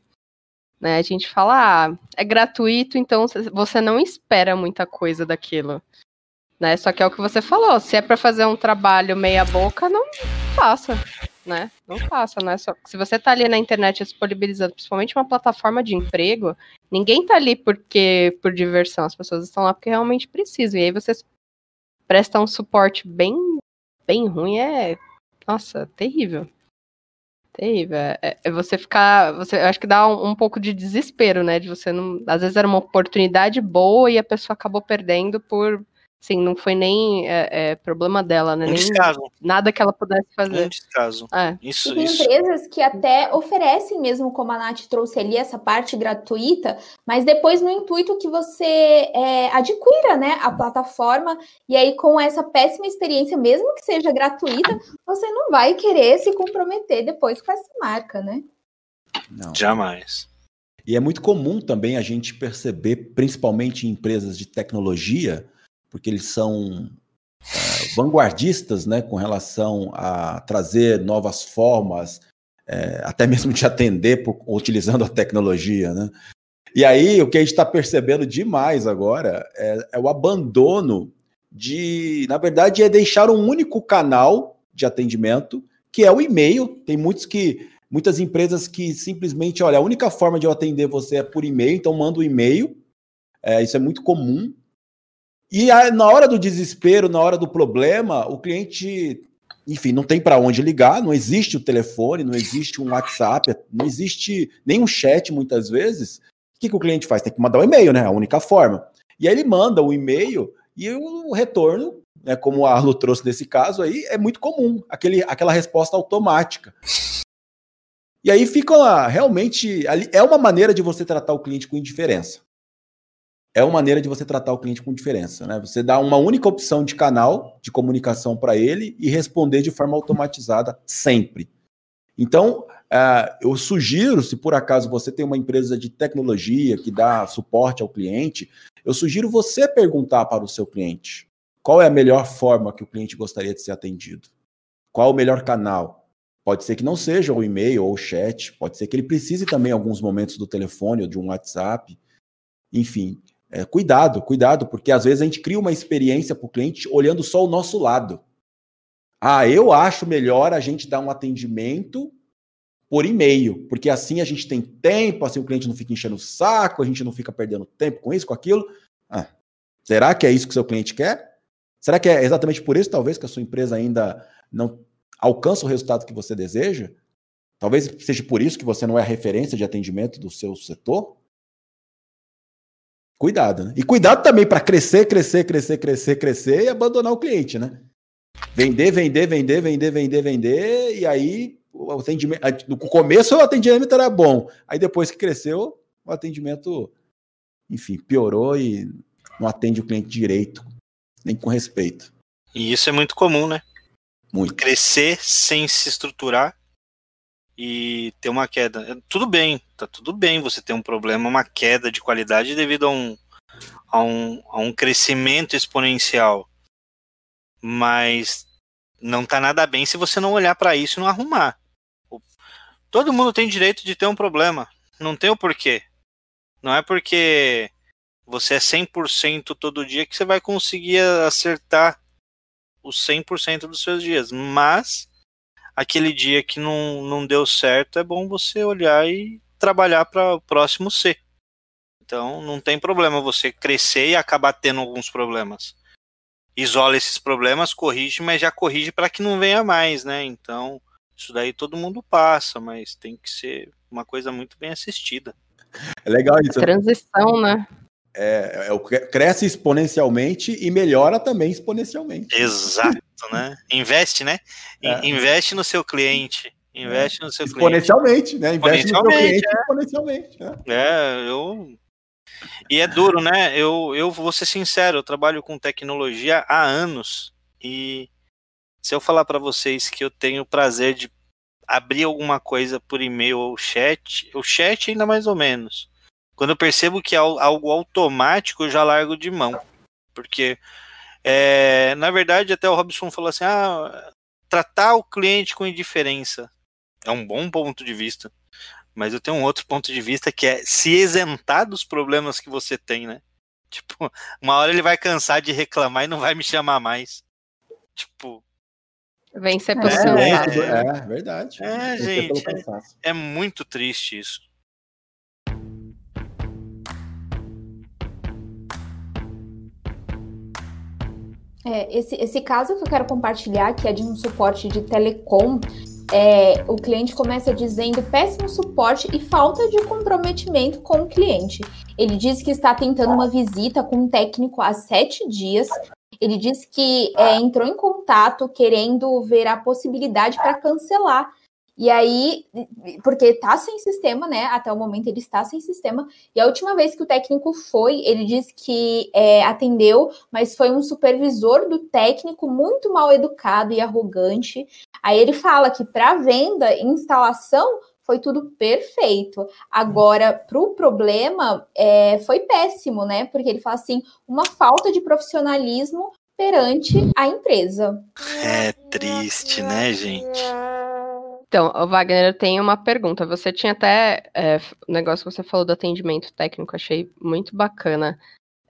Né? A gente fala, ah, é gratuito, então você não espera muita coisa daquilo. Né? Só que é o que você falou, se é para fazer um trabalho meia boca, não faça né? Não faça, né? Só, se você tá ali na internet disponibilizando, principalmente uma plataforma de emprego, ninguém tá ali porque por diversão, as pessoas estão lá porque realmente precisam. E aí você presta um suporte bem, bem ruim, é, nossa, terrível. Terrível. É, é você ficar. Você, eu acho que dá um, um, pouco de desespero, né? De você não. Às vezes era uma oportunidade boa e a pessoa acabou perdendo por Sim, não foi nem é, é, problema dela, né? Um nem descaso. nada que ela pudesse fazer. Um descaso. É. Isso, e tem isso. empresas que até oferecem mesmo, como a Nath trouxe ali, essa parte gratuita, mas depois no intuito que você é, adquira né, a plataforma, e aí com essa péssima experiência, mesmo que seja gratuita, você não vai querer se comprometer depois com essa marca, né? Não. Jamais. E é muito comum também a gente perceber, principalmente em empresas de tecnologia, porque eles são é, vanguardistas né, com relação a trazer novas formas, é, até mesmo de atender por, utilizando a tecnologia. Né? E aí, o que a gente está percebendo demais agora é, é, o abandono de, na verdade, é deixar um único canal de atendimento, que é o e-mail. Tem muitos que, muitas empresas que simplesmente, olha, a única forma de eu atender você é por e-mail, então manda o um e-mail. É, isso é muito comum. E a, na hora do desespero, na hora do problema, o cliente, enfim, não tem para onde ligar, não existe o telefone, não existe um WhatsApp, não existe nenhum chat muitas vezes. O que, que o cliente faz? Tem que mandar um e-mail, né? A única forma. E aí ele manda o um e-mail e o retorno, né, como a Arlo trouxe nesse caso aí, é muito comum, aquele, aquela resposta automática. E aí fica realmente. É uma maneira de você tratar o cliente com indiferença. É uma maneira de você tratar o cliente com diferença, né? Você dá uma única opção de canal de comunicação para ele e responder de forma automatizada sempre. Então, uh, eu sugiro, se por acaso você tem uma empresa de tecnologia que dá suporte ao cliente, eu sugiro você perguntar para o seu cliente qual é a melhor forma que o cliente gostaria de ser atendido. Qual o melhor canal? Pode ser que não seja o e-mail ou o chat, pode ser que ele precise também alguns momentos do telefone ou de um WhatsApp. Enfim, é, cuidado, cuidado, porque às vezes a gente cria uma experiência para o cliente olhando só o nosso lado. Ah, eu acho melhor a gente dar um atendimento por e-mail, porque assim a gente tem tempo, assim o cliente não fica enchendo o saco, a gente não fica perdendo tempo com isso, com aquilo. Ah, será que é isso que o seu cliente quer? Será que é exatamente por isso, talvez, que a sua empresa ainda não alcança o resultado que você deseja? Talvez seja por isso que você não é a referência de atendimento do seu setor? Cuidado, né? E cuidado também para crescer, crescer, crescer, crescer, crescer e abandonar o cliente, né? Vender, vender, vender, vender, vender, vender, e aí o atendimento. No começo o atendimento era bom, aí depois que cresceu, o atendimento, enfim, piorou e não atende o cliente direito, nem com respeito. E isso é muito comum, né? Muito. Crescer sem se estruturar e ter uma queda. Tudo bem, tá tudo bem você ter um problema, uma queda de qualidade devido a um, a um, a um crescimento exponencial. Mas não tá nada bem se você não olhar para isso e não arrumar. Todo mundo tem direito de ter um problema. Não tem o porquê. Não é porque você é 100% todo dia que você vai conseguir acertar os 100% dos seus dias. Mas aquele dia que não, não deu certo, é bom você olhar e trabalhar para o próximo ser. Então não tem problema você crescer e acabar tendo alguns problemas. Isola esses problemas, corrige, mas já corrige para que não venha mais, né? Então, isso daí todo mundo passa, mas tem que ser uma coisa muito bem assistida. É legal isso. Transição, né? É, é, cresce exponencialmente e melhora também exponencialmente. Exato, né? Investe, né? É. Investe no seu cliente. Investe no seu exponencialmente, cliente. né? Investe no seu cliente é. exponencialmente. Né? É, eu. E é duro, né? Eu, eu vou ser sincero, eu trabalho com tecnologia há anos e se eu falar para vocês que eu tenho o prazer de abrir alguma coisa por e-mail ou chat, o chat ainda mais ou menos. Quando eu percebo que é algo automático, eu já largo de mão. Porque, é, na verdade, até o Robson falou assim: ah, tratar o cliente com indiferença é um bom ponto de vista. Mas eu tenho um outro ponto de vista que é se isentar dos problemas que você tem, né? (laughs) Tipo, uma hora ele vai cansar de reclamar e não vai me chamar mais. Tipo. Vencer por é, é, é, verdade. É, gente. É, é muito triste isso. É, esse, esse caso que eu quero compartilhar, que é de um suporte de telecom, é, o cliente começa dizendo péssimo suporte e falta de comprometimento com o cliente. Ele diz que está tentando uma visita com um técnico há sete dias. Ele diz que é, entrou em contato querendo ver a possibilidade para cancelar e aí, porque tá sem sistema, né? Até o momento ele está sem sistema. E a última vez que o técnico foi, ele disse que é, atendeu, mas foi um supervisor do técnico muito mal educado e arrogante. Aí ele fala que para venda e instalação foi tudo perfeito. Agora, para o problema, é, foi péssimo, né? Porque ele fala assim: uma falta de profissionalismo perante a empresa. É triste, né, gente? Então, Wagner, eu tenho uma pergunta. Você tinha até é, o negócio que você falou do atendimento técnico, achei muito bacana.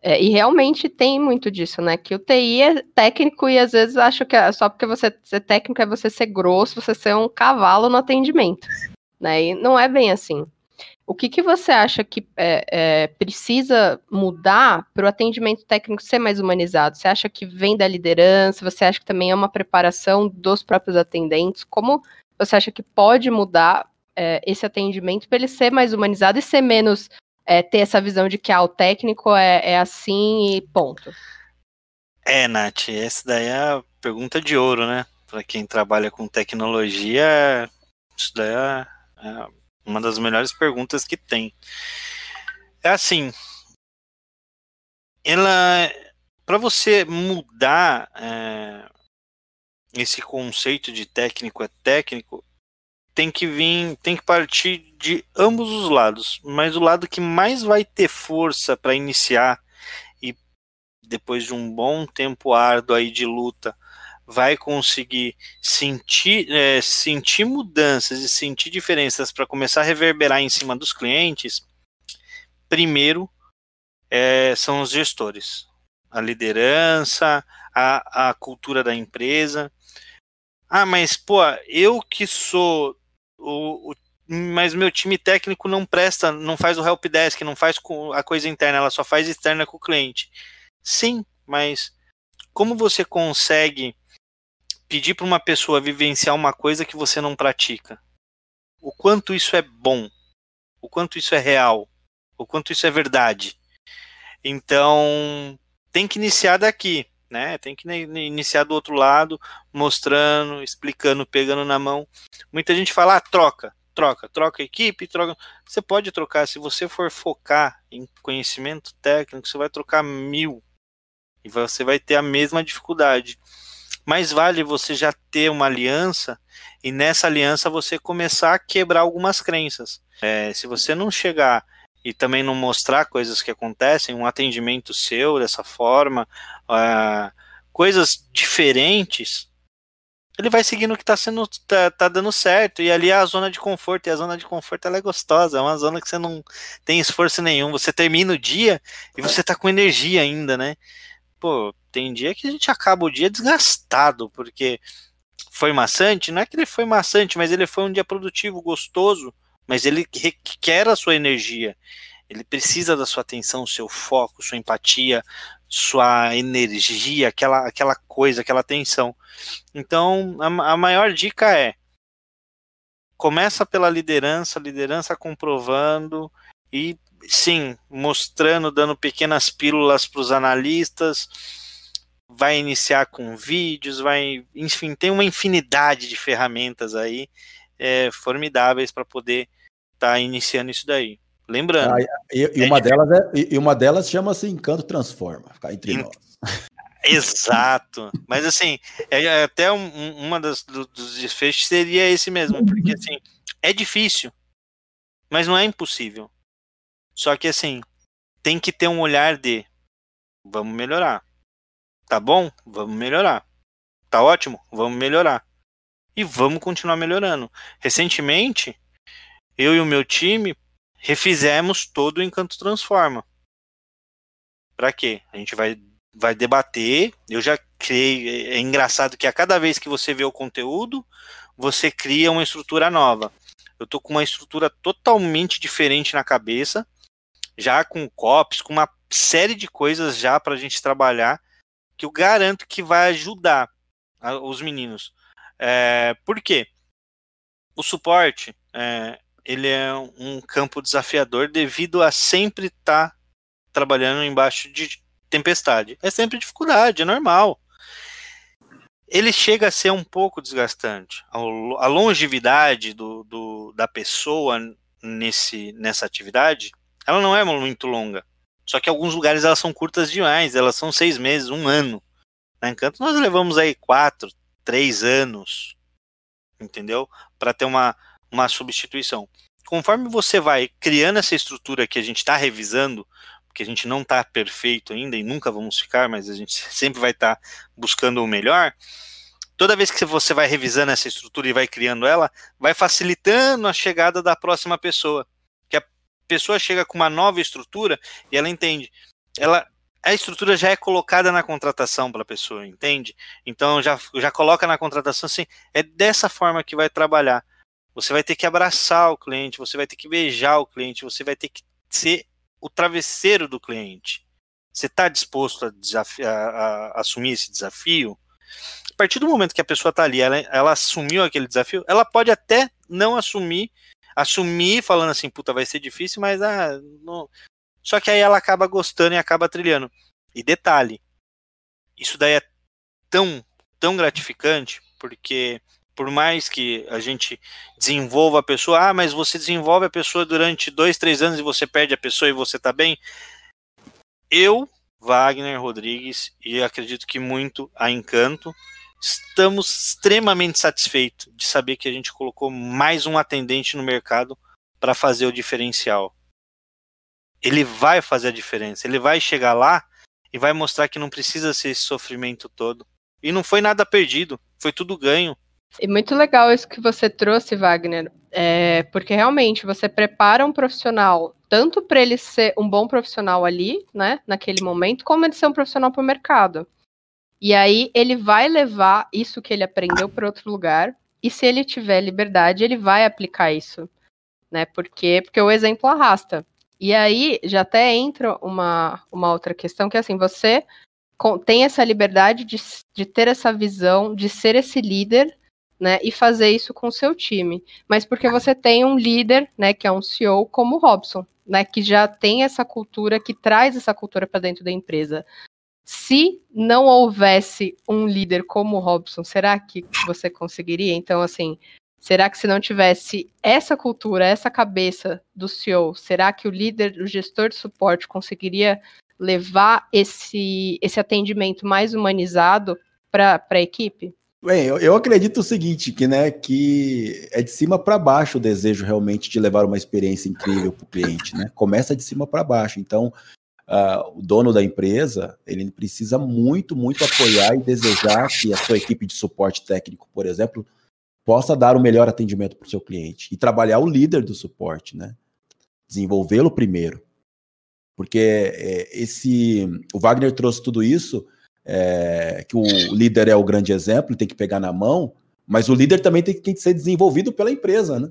É, e realmente tem muito disso, né? Que o TI é técnico e às vezes acho que é só porque você ser técnico é você ser grosso, você ser um cavalo no atendimento. Né? E não é bem assim. O que, que você acha que é, é, precisa mudar para o atendimento técnico ser mais humanizado? Você acha que vem da liderança? Você acha que também é uma preparação dos próprios atendentes? Como você acha que pode mudar é, esse atendimento para ele ser mais humanizado e ser menos é, ter essa visão de que ah, o técnico é, é assim e ponto? É, Nath, essa daí é a pergunta de ouro, né? Para quem trabalha com tecnologia, isso daí é, é uma das melhores perguntas que tem. É assim, ela, para você mudar é, esse conceito de técnico é técnico, tem que vir, tem que partir de ambos os lados, mas o lado que mais vai ter força para iniciar e depois de um bom tempo árduo aí de luta, vai conseguir sentir, é, sentir mudanças e sentir diferenças para começar a reverberar em cima dos clientes, primeiro é, são os gestores, a liderança, a, a cultura da empresa. Ah, mas pô, eu que sou o, o, mas meu time técnico não presta, não faz o help desk, não faz a coisa interna, ela só faz externa com o cliente. Sim, mas como você consegue pedir para uma pessoa vivenciar uma coisa que você não pratica? O quanto isso é bom? O quanto isso é real? O quanto isso é verdade? Então, tem que iniciar daqui, né? Tem que iniciar do outro lado, mostrando, explicando, pegando na mão. Muita gente fala, ah, troca, troca, troca equipe, troca. Você pode trocar, se você for focar em conhecimento técnico, você vai trocar mil e você vai ter a mesma dificuldade. Mais vale você já ter uma aliança e nessa aliança você começar a quebrar algumas crenças. É, se você não chegar e também não mostrar coisas que acontecem, um atendimento seu dessa forma, uh, coisas diferentes, ele vai seguindo o que está sendo tá, tá, dando certo. E ali é a zona de conforto e a zona de conforto ela é gostosa é uma zona que você não tem esforço nenhum. Você termina o dia e você está com energia ainda né? Pô tem dia que a gente acaba o dia desgastado porque foi maçante. Não é que ele foi maçante mas ele foi um dia produtivo gostoso mas ele requer a sua energia. Ele precisa da sua atenção, seu foco, sua empatia, sua energia, aquela, aquela coisa, aquela atenção. Então, a, a maior dica é: começa pela liderança, liderança comprovando e sim, mostrando, dando pequenas pílulas para os analistas, vai iniciar com vídeos, vai, enfim, tem uma infinidade de ferramentas aí é, formidáveis para poder tá iniciando isso daí. Lembrando. Ah, e, e, é uma delas é, e uma delas chama-se Encanto Transforma, ficar entre nós. (laughs) Exato. Mas assim, é, é até um, uma das do, dos desfechos seria esse mesmo, porque assim, é difícil, mas não é impossível. Só que assim, tem que ter um olhar de vamos melhorar. Tá bom? Vamos melhorar. Tá ótimo? Vamos melhorar. E vamos continuar melhorando. Recentemente, eu e o meu time refizemos todo o Encanto Transforma. Para quê? A gente vai, vai debater. Eu já criei. É engraçado que a cada vez que você vê o conteúdo, você cria uma estrutura nova. Eu tô com uma estrutura totalmente diferente na cabeça, já com copies, com uma série de coisas já para a gente trabalhar, que eu garanto que vai ajudar os meninos. É, por quê? O suporte, é, ele é um campo desafiador devido a sempre estar tá trabalhando embaixo de tempestade. É sempre dificuldade, é normal. Ele chega a ser um pouco desgastante. A longevidade do, do, da pessoa nesse, nessa atividade, ela não é muito longa. Só que alguns lugares elas são curtas demais, elas são seis meses, um ano. Na Encanto nós levamos aí quatro, três anos, entendeu? Para ter uma, uma substituição. Conforme você vai criando essa estrutura que a gente está revisando, porque a gente não está perfeito ainda e nunca vamos ficar, mas a gente (laughs) sempre vai estar tá buscando o melhor. Toda vez que você vai revisando essa estrutura e vai criando ela, vai facilitando a chegada da próxima pessoa. Que a pessoa chega com uma nova estrutura e ela entende. Ela, a estrutura já é colocada na contratação para a pessoa, entende? Então já, já coloca na contratação assim, é dessa forma que vai trabalhar. Você vai ter que abraçar o cliente, você vai ter que beijar o cliente, você vai ter que ser o travesseiro do cliente. Você está disposto a, a, a, assumir esse desafio? A partir do momento que a pessoa está ali, ela, ela assumiu aquele desafio, ela pode até não assumir, assumir falando assim, puta, vai ser difícil, mas ah, não... só que aí ela acaba gostando e acaba trilhando. E detalhe, isso daí é tão, tão gratificante, porque por mais que a gente desenvolva a pessoa, ah, mas você desenvolve a pessoa durante dois, três anos e você perde a pessoa e você tá bem. Eu Wagner Rodrigues e acredito que muito a Encanto. Estamos extremamente satisfeitos de saber que a gente colocou mais um atendente no mercado para fazer o diferencial. Ele vai fazer a diferença, ele vai chegar lá e vai mostrar que não precisa ser esse sofrimento todo. E não foi nada perdido, foi tudo ganho. E muito legal isso que você trouxe, Wagner, é, porque realmente você prepara um profissional tanto para ele ser um bom profissional ali, né, naquele momento, como ele ser um profissional para o mercado. E aí ele vai levar isso que ele aprendeu para outro lugar, e se ele tiver liberdade, ele vai aplicar isso, né? Porque porque o exemplo arrasta. E aí já até entra uma, uma outra questão que é assim, você tem essa liberdade de, de ter essa visão, de ser esse líder, né, e fazer isso com o seu time. Mas porque você tem um líder, né, que é um CEO como o Robson, né, que já tem essa cultura, que traz essa cultura para dentro da empresa. Se não houvesse um líder como o Robson, será que você conseguiria? Então, assim, será que se não tivesse essa cultura, essa cabeça do CEO, será que o líder, o gestor de suporte conseguiria levar esse, esse atendimento mais humanizado para a equipe? Bem, eu, eu, acredito o seguinte, que, né, que é de cima para baixo o desejo realmente de levar uma experiência incrível para o cliente, né? Começa de cima para baixo. Então, uh, o dono da empresa, ele precisa muito, muito apoiar e desejar que a sua equipe de suporte técnico, por exemplo, possa dar o melhor atendimento para o seu cliente e trabalhar o líder do suporte, né? Desenvolvê-lo primeiro. Porque é, esse, o Wagner trouxe tudo isso é, que o líder é o grande exemplo, tem que pegar na mão, mas o líder também tem, que ser desenvolvido pela empresa, né?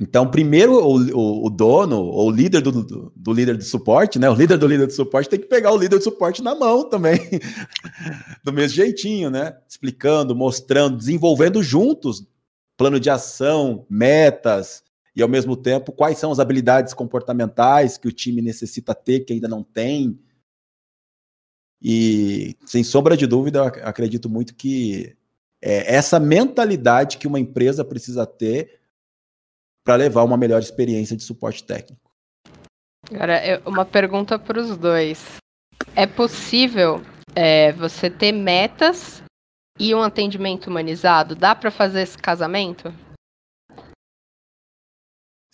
Então, primeiro o, o, o dono, ou o líder do, do, do, líder de suporte, né? O líder do líder de suporte tem que pegar o líder de suporte na mão também, (laughs) do mesmo jeitinho, né? Explicando, mostrando, desenvolvendo juntos plano de ação, metas, e ao mesmo tempo quais são as habilidades comportamentais que o time necessita ter, que ainda não tem, e, sem sombra de dúvida, acredito muito que é essa mentalidade que uma empresa precisa ter para levar uma melhor experiência de suporte técnico. Agora, uma pergunta para os dois. É possível é, você ter metas e um atendimento humanizado? Dá para fazer esse casamento?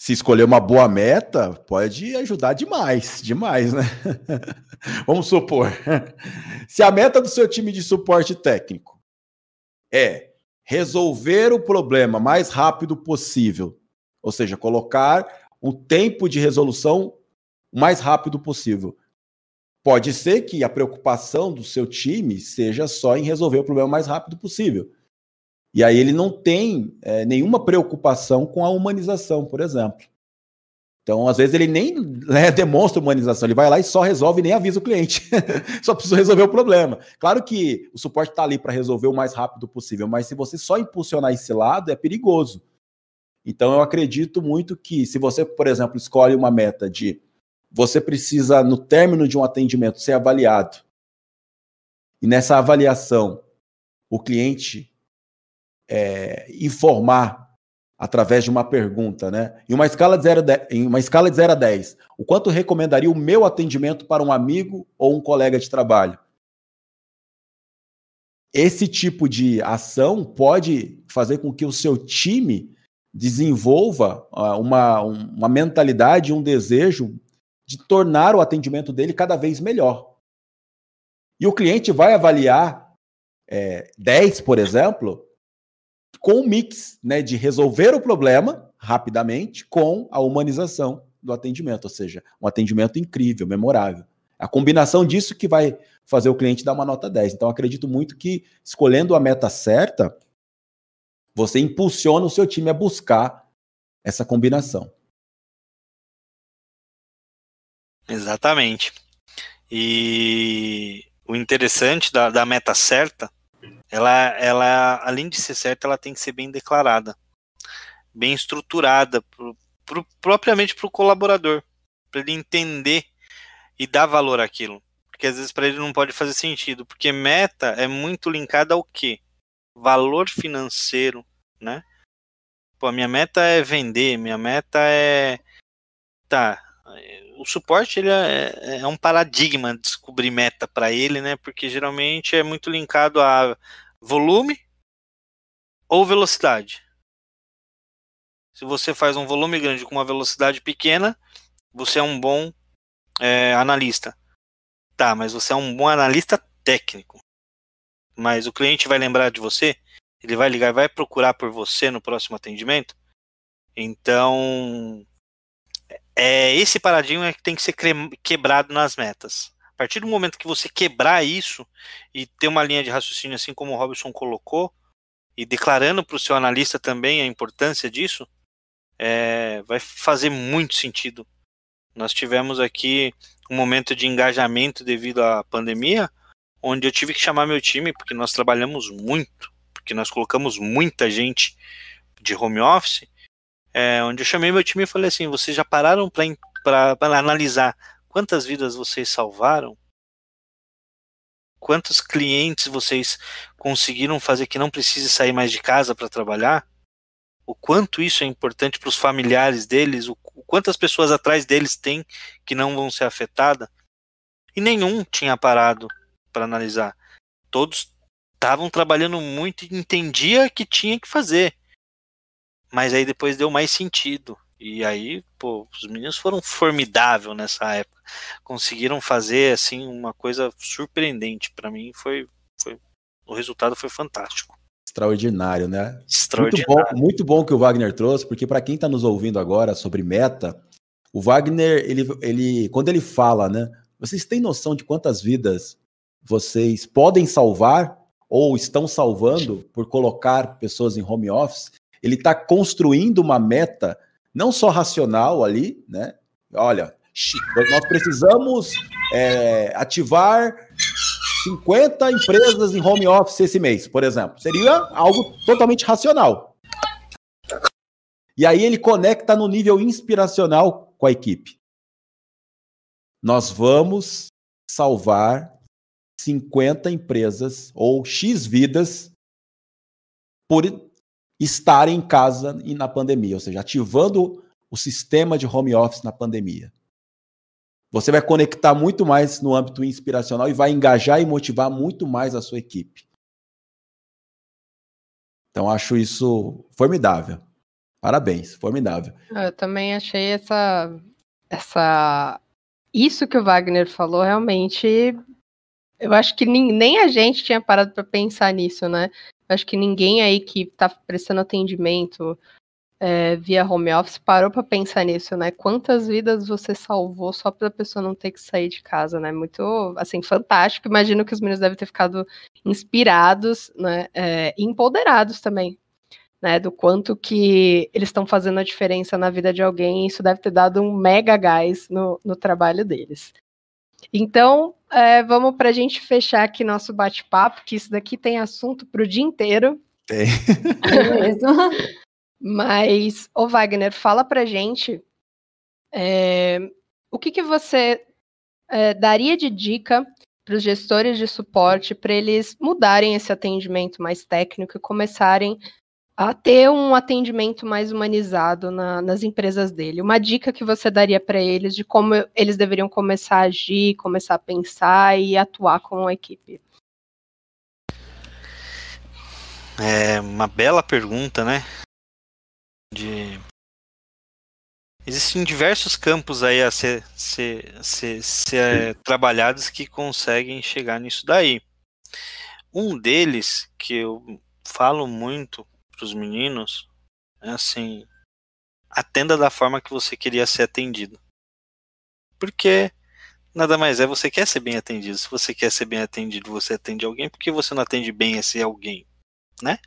Se escolher uma boa meta, pode ajudar demais, demais, né? (laughs) Vamos supor, (laughs) se a meta do seu time de suporte técnico é resolver o problema mais rápido possível, ou seja, colocar o tempo de resolução o mais rápido possível. Pode ser que a preocupação do seu time seja só em resolver o problema mais rápido possível. E aí ele não tem é, nenhuma preocupação com a humanização, por exemplo. Então, às vezes, ele nem né, (laughs) demonstra humanização, ele vai lá e só resolve e nem avisa o cliente. (laughs) só precisa resolver o problema. Claro que o suporte está ali para resolver o mais rápido possível, mas se você só impulsionar esse lado, é perigoso. Então, eu acredito muito que, se você, por exemplo, escolhe uma meta de você precisa, no término de um atendimento, ser avaliado, e nessa avaliação, o cliente é, informar através de uma pergunta, né? Em uma escala de 0 em uma escala de 0 a 10, o quanto recomendaria o meu atendimento para um amigo ou um colega de trabalho? Esse tipo de ação pode fazer com que o seu time desenvolva uh, uma, uma mentalidade, um desejo de tornar o atendimento dele cada vez melhor. E o cliente vai avaliar é, 10, por exemplo, com um mix né, de resolver o problema rapidamente com a humanização do atendimento, ou seja, um atendimento incrível, memorável. A combinação disso que vai fazer o cliente dar uma nota 10. Então, acredito muito que escolhendo a meta certa, você impulsiona o seu time a buscar essa combinação. Exatamente. E o interessante da, da meta certa ela, ela, além de ser certa, ela tem que ser bem declarada, bem estruturada, pro, pro, propriamente para o colaborador, para ele entender e dar valor àquilo. Porque às vezes para ele não pode fazer sentido, porque meta é muito linkada ao quê? Valor financeiro, né? Pô, minha meta é vender, minha meta é. Tá, o suporte ele é, é um paradigma descobrir meta para ele, né? Porque geralmente é muito linkado a volume ou velocidade. Se você faz um volume grande com uma velocidade pequena, você é um bom é, analista. Tá, mas você é um bom analista técnico. Mas o cliente vai lembrar de você, ele vai ligar, vai procurar por você no próximo atendimento. Então, é esse paradigma que tem que ser quebrado nas metas. A partir do momento que você quebrar isso e ter uma linha de raciocínio assim como o Robson colocou, e declarando para o seu analista também a importância disso, é, vai fazer muito sentido. Nós tivemos aqui um momento de engajamento devido à pandemia, onde eu tive que chamar meu time, porque nós trabalhamos muito, porque nós colocamos muita gente de home office, é, onde eu chamei meu time e falei assim: vocês já pararam para analisar quantas vidas vocês salvaram? Quantos clientes vocês conseguiram fazer que não precise sair mais de casa para trabalhar? O quanto isso é importante para os familiares deles? O, quantas pessoas atrás deles tem que não vão ser afetadas? E nenhum tinha parado para analisar. Todos estavam trabalhando muito e entendia que tinha que fazer. Mas aí depois deu mais sentido. E aí, pô, os meninos foram formidáveis nessa época. Conseguiram fazer assim uma coisa surpreendente para mim, foi, foi o resultado foi fantástico. Extraordinário, né? Extraordinário. Muito bom, muito bom que o Wagner trouxe, porque para quem está nos ouvindo agora sobre meta, o Wagner, ele, ele, quando ele fala, né? Vocês têm noção de quantas vidas vocês podem salvar ou estão salvando por colocar pessoas em home office? Ele está construindo uma meta não só racional ali, né? Olha, nós precisamos é, ativar 50 empresas em home office esse mês, por exemplo. Seria algo totalmente racional. E aí ele conecta no nível inspiracional com a equipe. Nós vamos salvar 50 empresas ou X vidas por estar em casa e na pandemia, ou seja, ativando o sistema de home office na pandemia. Você vai conectar muito mais no âmbito inspiracional e vai engajar e motivar muito mais a sua equipe. Então, acho isso formidável. Parabéns, formidável. Eu também achei essa, essa, isso que o Wagner falou realmente. Eu acho que nem, nem a gente tinha parado para pensar nisso, né? Acho que ninguém aí que está prestando atendimento é, via home office parou para pensar nisso, né? Quantas vidas você salvou só para a pessoa não ter que sair de casa, né? Muito, assim, fantástico. Imagino que os meninos devem ter ficado inspirados, né? É, e empoderados também, né? Do quanto que eles estão fazendo a diferença na vida de alguém. Isso deve ter dado um mega gás no, no trabalho deles. Então, é, vamos para a gente fechar aqui nosso bate-papo, que isso daqui tem assunto para o dia inteiro. Tem. É mesmo. (laughs) Mas, ô Wagner, fala para gente é, o que, que você é, daria de dica para os gestores de suporte para eles mudarem esse atendimento mais técnico e começarem a ter um atendimento mais humanizado na, nas empresas dele. Uma dica que você daria para eles de como eles deveriam começar a agir, começar a pensar e atuar com a equipe? É uma bela pergunta, né? De... Existem diversos campos aí a ser, ser, ser, ser trabalhados que conseguem chegar nisso daí. Um deles, que eu falo muito para os meninos é assim: atenda da forma que você queria ser atendido. Porque nada mais é você quer ser bem atendido. Se você quer ser bem atendido, você atende alguém, porque você não atende bem esse alguém, né?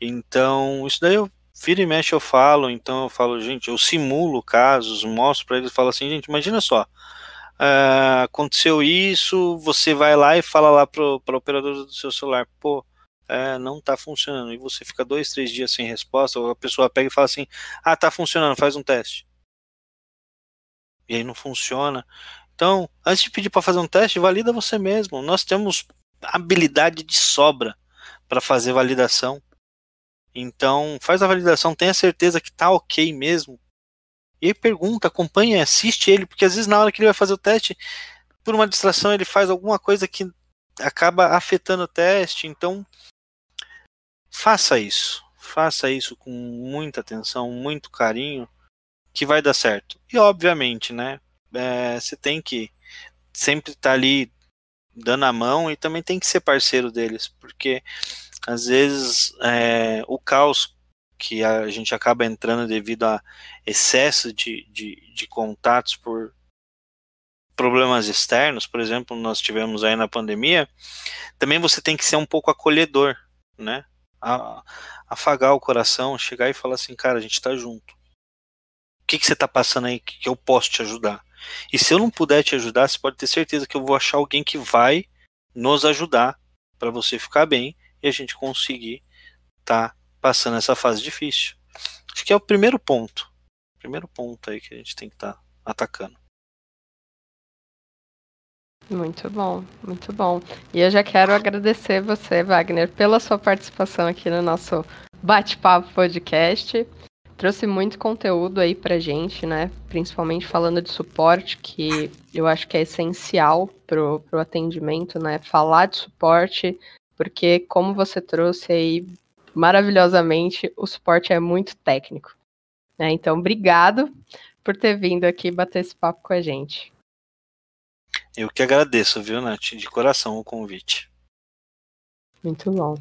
Então, isso daí eu vira e mexe eu falo, então eu falo, gente, eu simulo casos, mostro para eles, falo assim, gente, imagina só, uh, aconteceu isso, você vai lá e fala lá pro, pro operador do seu celular, pô, é, não está funcionando, e você fica dois, três dias sem resposta, ou a pessoa pega e fala assim, ah, tá funcionando, faz um teste. E aí não funciona. Então, antes de pedir para fazer um teste, valida você mesmo. Nós temos habilidade de sobra para fazer validação. Então, faz a validação, tenha certeza que tá ok mesmo. E aí pergunta, acompanha, assiste ele, porque às vezes na hora que ele vai fazer o teste, por uma distração ele faz alguma coisa que acaba afetando o teste, então faça isso. Faça isso com muita atenção, muito carinho, que vai dar certo. E obviamente, né? É, você tem que sempre estar tá ali dando a mão e também tem que ser parceiro deles, porque às vezes é, o caos que a gente acaba entrando devido a excesso de, de, de contatos por problemas externos, por exemplo, nós tivemos aí na pandemia, também você tem que ser um pouco acolhedor, né? A, afagar o coração, chegar e falar assim, cara, a gente tá junto. O que, que você tá passando aí que, que eu posso te ajudar? E se eu não puder te ajudar, você pode ter certeza que eu vou achar alguém que vai nos ajudar para você ficar bem e a gente conseguir tá passando essa fase difícil. Acho que é o primeiro ponto. Primeiro ponto aí que a gente tem que estar tá atacando. Muito bom, muito bom. E eu já quero agradecer você, Wagner, pela sua participação aqui no nosso Bate-Papo Podcast. Trouxe muito conteúdo aí pra gente, né? Principalmente falando de suporte, que eu acho que é essencial pro, pro atendimento, né? Falar de suporte, porque como você trouxe aí maravilhosamente, o suporte é muito técnico. Né? Então, obrigado por ter vindo aqui bater esse papo com a gente. Eu que agradeço, viu, Nath? De coração o convite. Muito bom.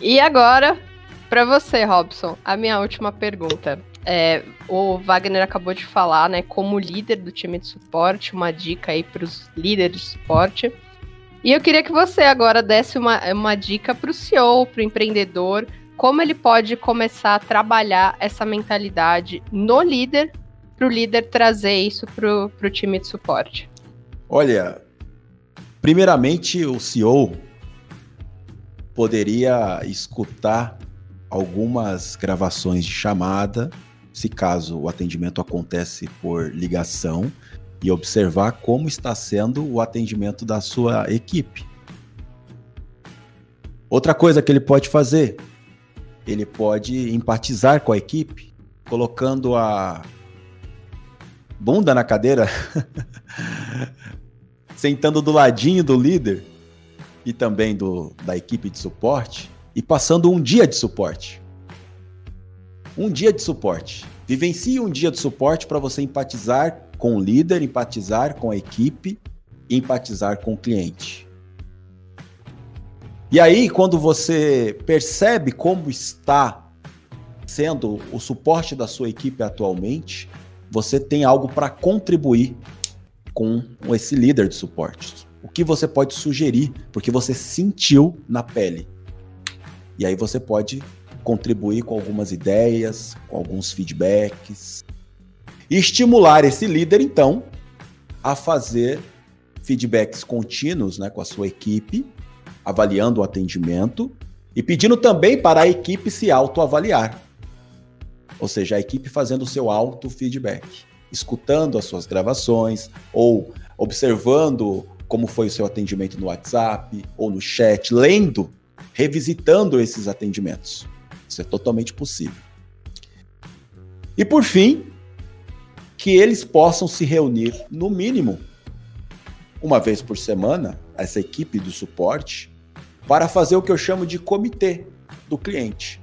E agora, para você, Robson, a minha última pergunta. É, o Wagner acabou de falar, né, como líder do time de suporte, uma dica aí para os líderes de suporte. E eu queria que você agora desse uma, uma dica para o CEO, para o empreendedor, como ele pode começar a trabalhar essa mentalidade no líder, para o líder trazer isso para o time de suporte. Olha, primeiramente o CEO poderia escutar algumas gravações de chamada, se caso o atendimento acontece por ligação, e observar como está sendo o atendimento da sua equipe. Outra coisa que ele pode fazer, ele pode empatizar com a equipe, colocando a bunda na cadeira, (laughs) sentando do ladinho do líder e também do, da equipe de suporte e passando um dia de suporte. Um dia de suporte. Vivencie um dia de suporte para você empatizar com o líder, empatizar com a equipe empatizar com o cliente. E aí, quando você percebe como está sendo o suporte da sua equipe atualmente, você tem algo para contribuir com esse líder de suporte. O que você pode sugerir, porque você sentiu na pele. E aí você pode contribuir com algumas ideias, com alguns feedbacks, e estimular esse líder, então, a fazer feedbacks contínuos né, com a sua equipe, avaliando o atendimento e pedindo também para a equipe se autoavaliar. Ou seja, a equipe fazendo o seu auto-feedback, escutando as suas gravações ou observando como foi o seu atendimento no WhatsApp ou no chat, lendo, revisitando esses atendimentos. Isso é totalmente possível. E por fim, que eles possam se reunir, no mínimo, uma vez por semana, essa equipe do suporte, para fazer o que eu chamo de comitê do cliente,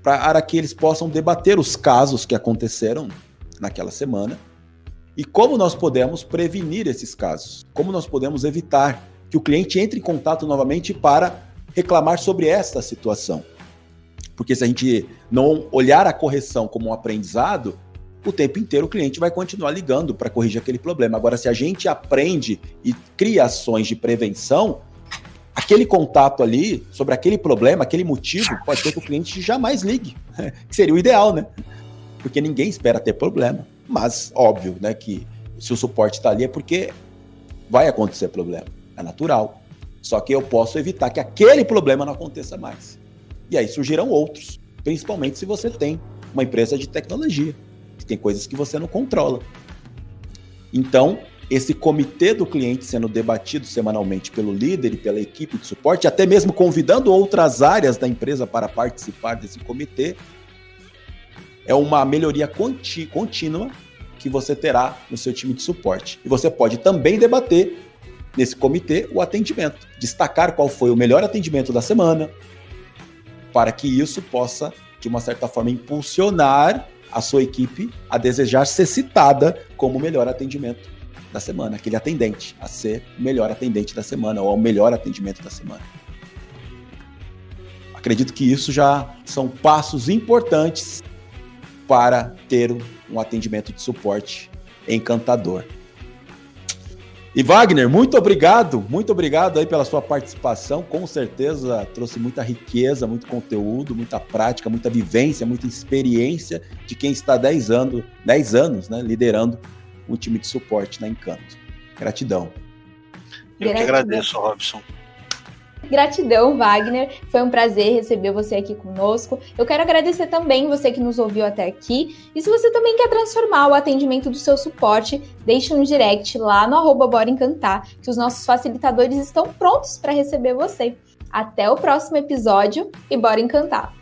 para que eles possam debater os casos que aconteceram naquela semana e como nós podemos prevenir esses casos, como nós podemos evitar que o cliente entre em contato novamente para reclamar sobre esta situação. Porque se a gente não olhar a correção como um aprendizado, o tempo inteiro o cliente vai continuar ligando para corrigir aquele problema. Agora, se a gente aprende e cria ações de prevenção, aquele contato ali sobre aquele problema, aquele motivo, pode ser que o cliente jamais ligue, (laughs) que seria o ideal, né? Porque ninguém espera ter problema. Mas, óbvio, né, que se o suporte está ali é porque vai acontecer problema. É natural. Só que eu posso evitar que aquele problema não aconteça mais. E aí surgirão outros, principalmente se você tem uma empresa de tecnologia tem coisas que você não controla. Então, esse comitê do cliente sendo debatido semanalmente pelo líder e pela equipe de suporte, até mesmo convidando outras áreas da empresa para participar desse comitê, é uma melhoria contínua que você terá no seu time de suporte. E você pode também debater nesse comitê o atendimento, destacar qual foi o melhor atendimento da semana, para que isso possa, de uma certa forma, impulsionar a sua equipe a desejar ser citada como o melhor atendimento da semana, aquele atendente, a ser o melhor atendente da semana ou o melhor atendimento da semana. Acredito que isso já são passos importantes para ter um atendimento de suporte encantador. E Wagner, muito obrigado, muito obrigado aí pela sua participação. Com certeza trouxe muita riqueza, muito conteúdo, muita prática, muita vivência, muita experiência de quem está 10 anos, 10 anos, né, liderando um time de suporte na Encanto. Gratidão. Eu que agradeço, Robson. Gratidão, Wagner. Foi um prazer receber você aqui conosco. Eu quero agradecer também você que nos ouviu até aqui. E se você também quer transformar o atendimento do seu suporte, deixe um direct lá no arroba Bora Encantar, que os nossos facilitadores estão prontos para receber você. Até o próximo episódio e bora encantar!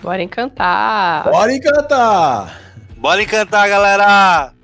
Bora encantar! Bora encantar! Bora encantar, galera!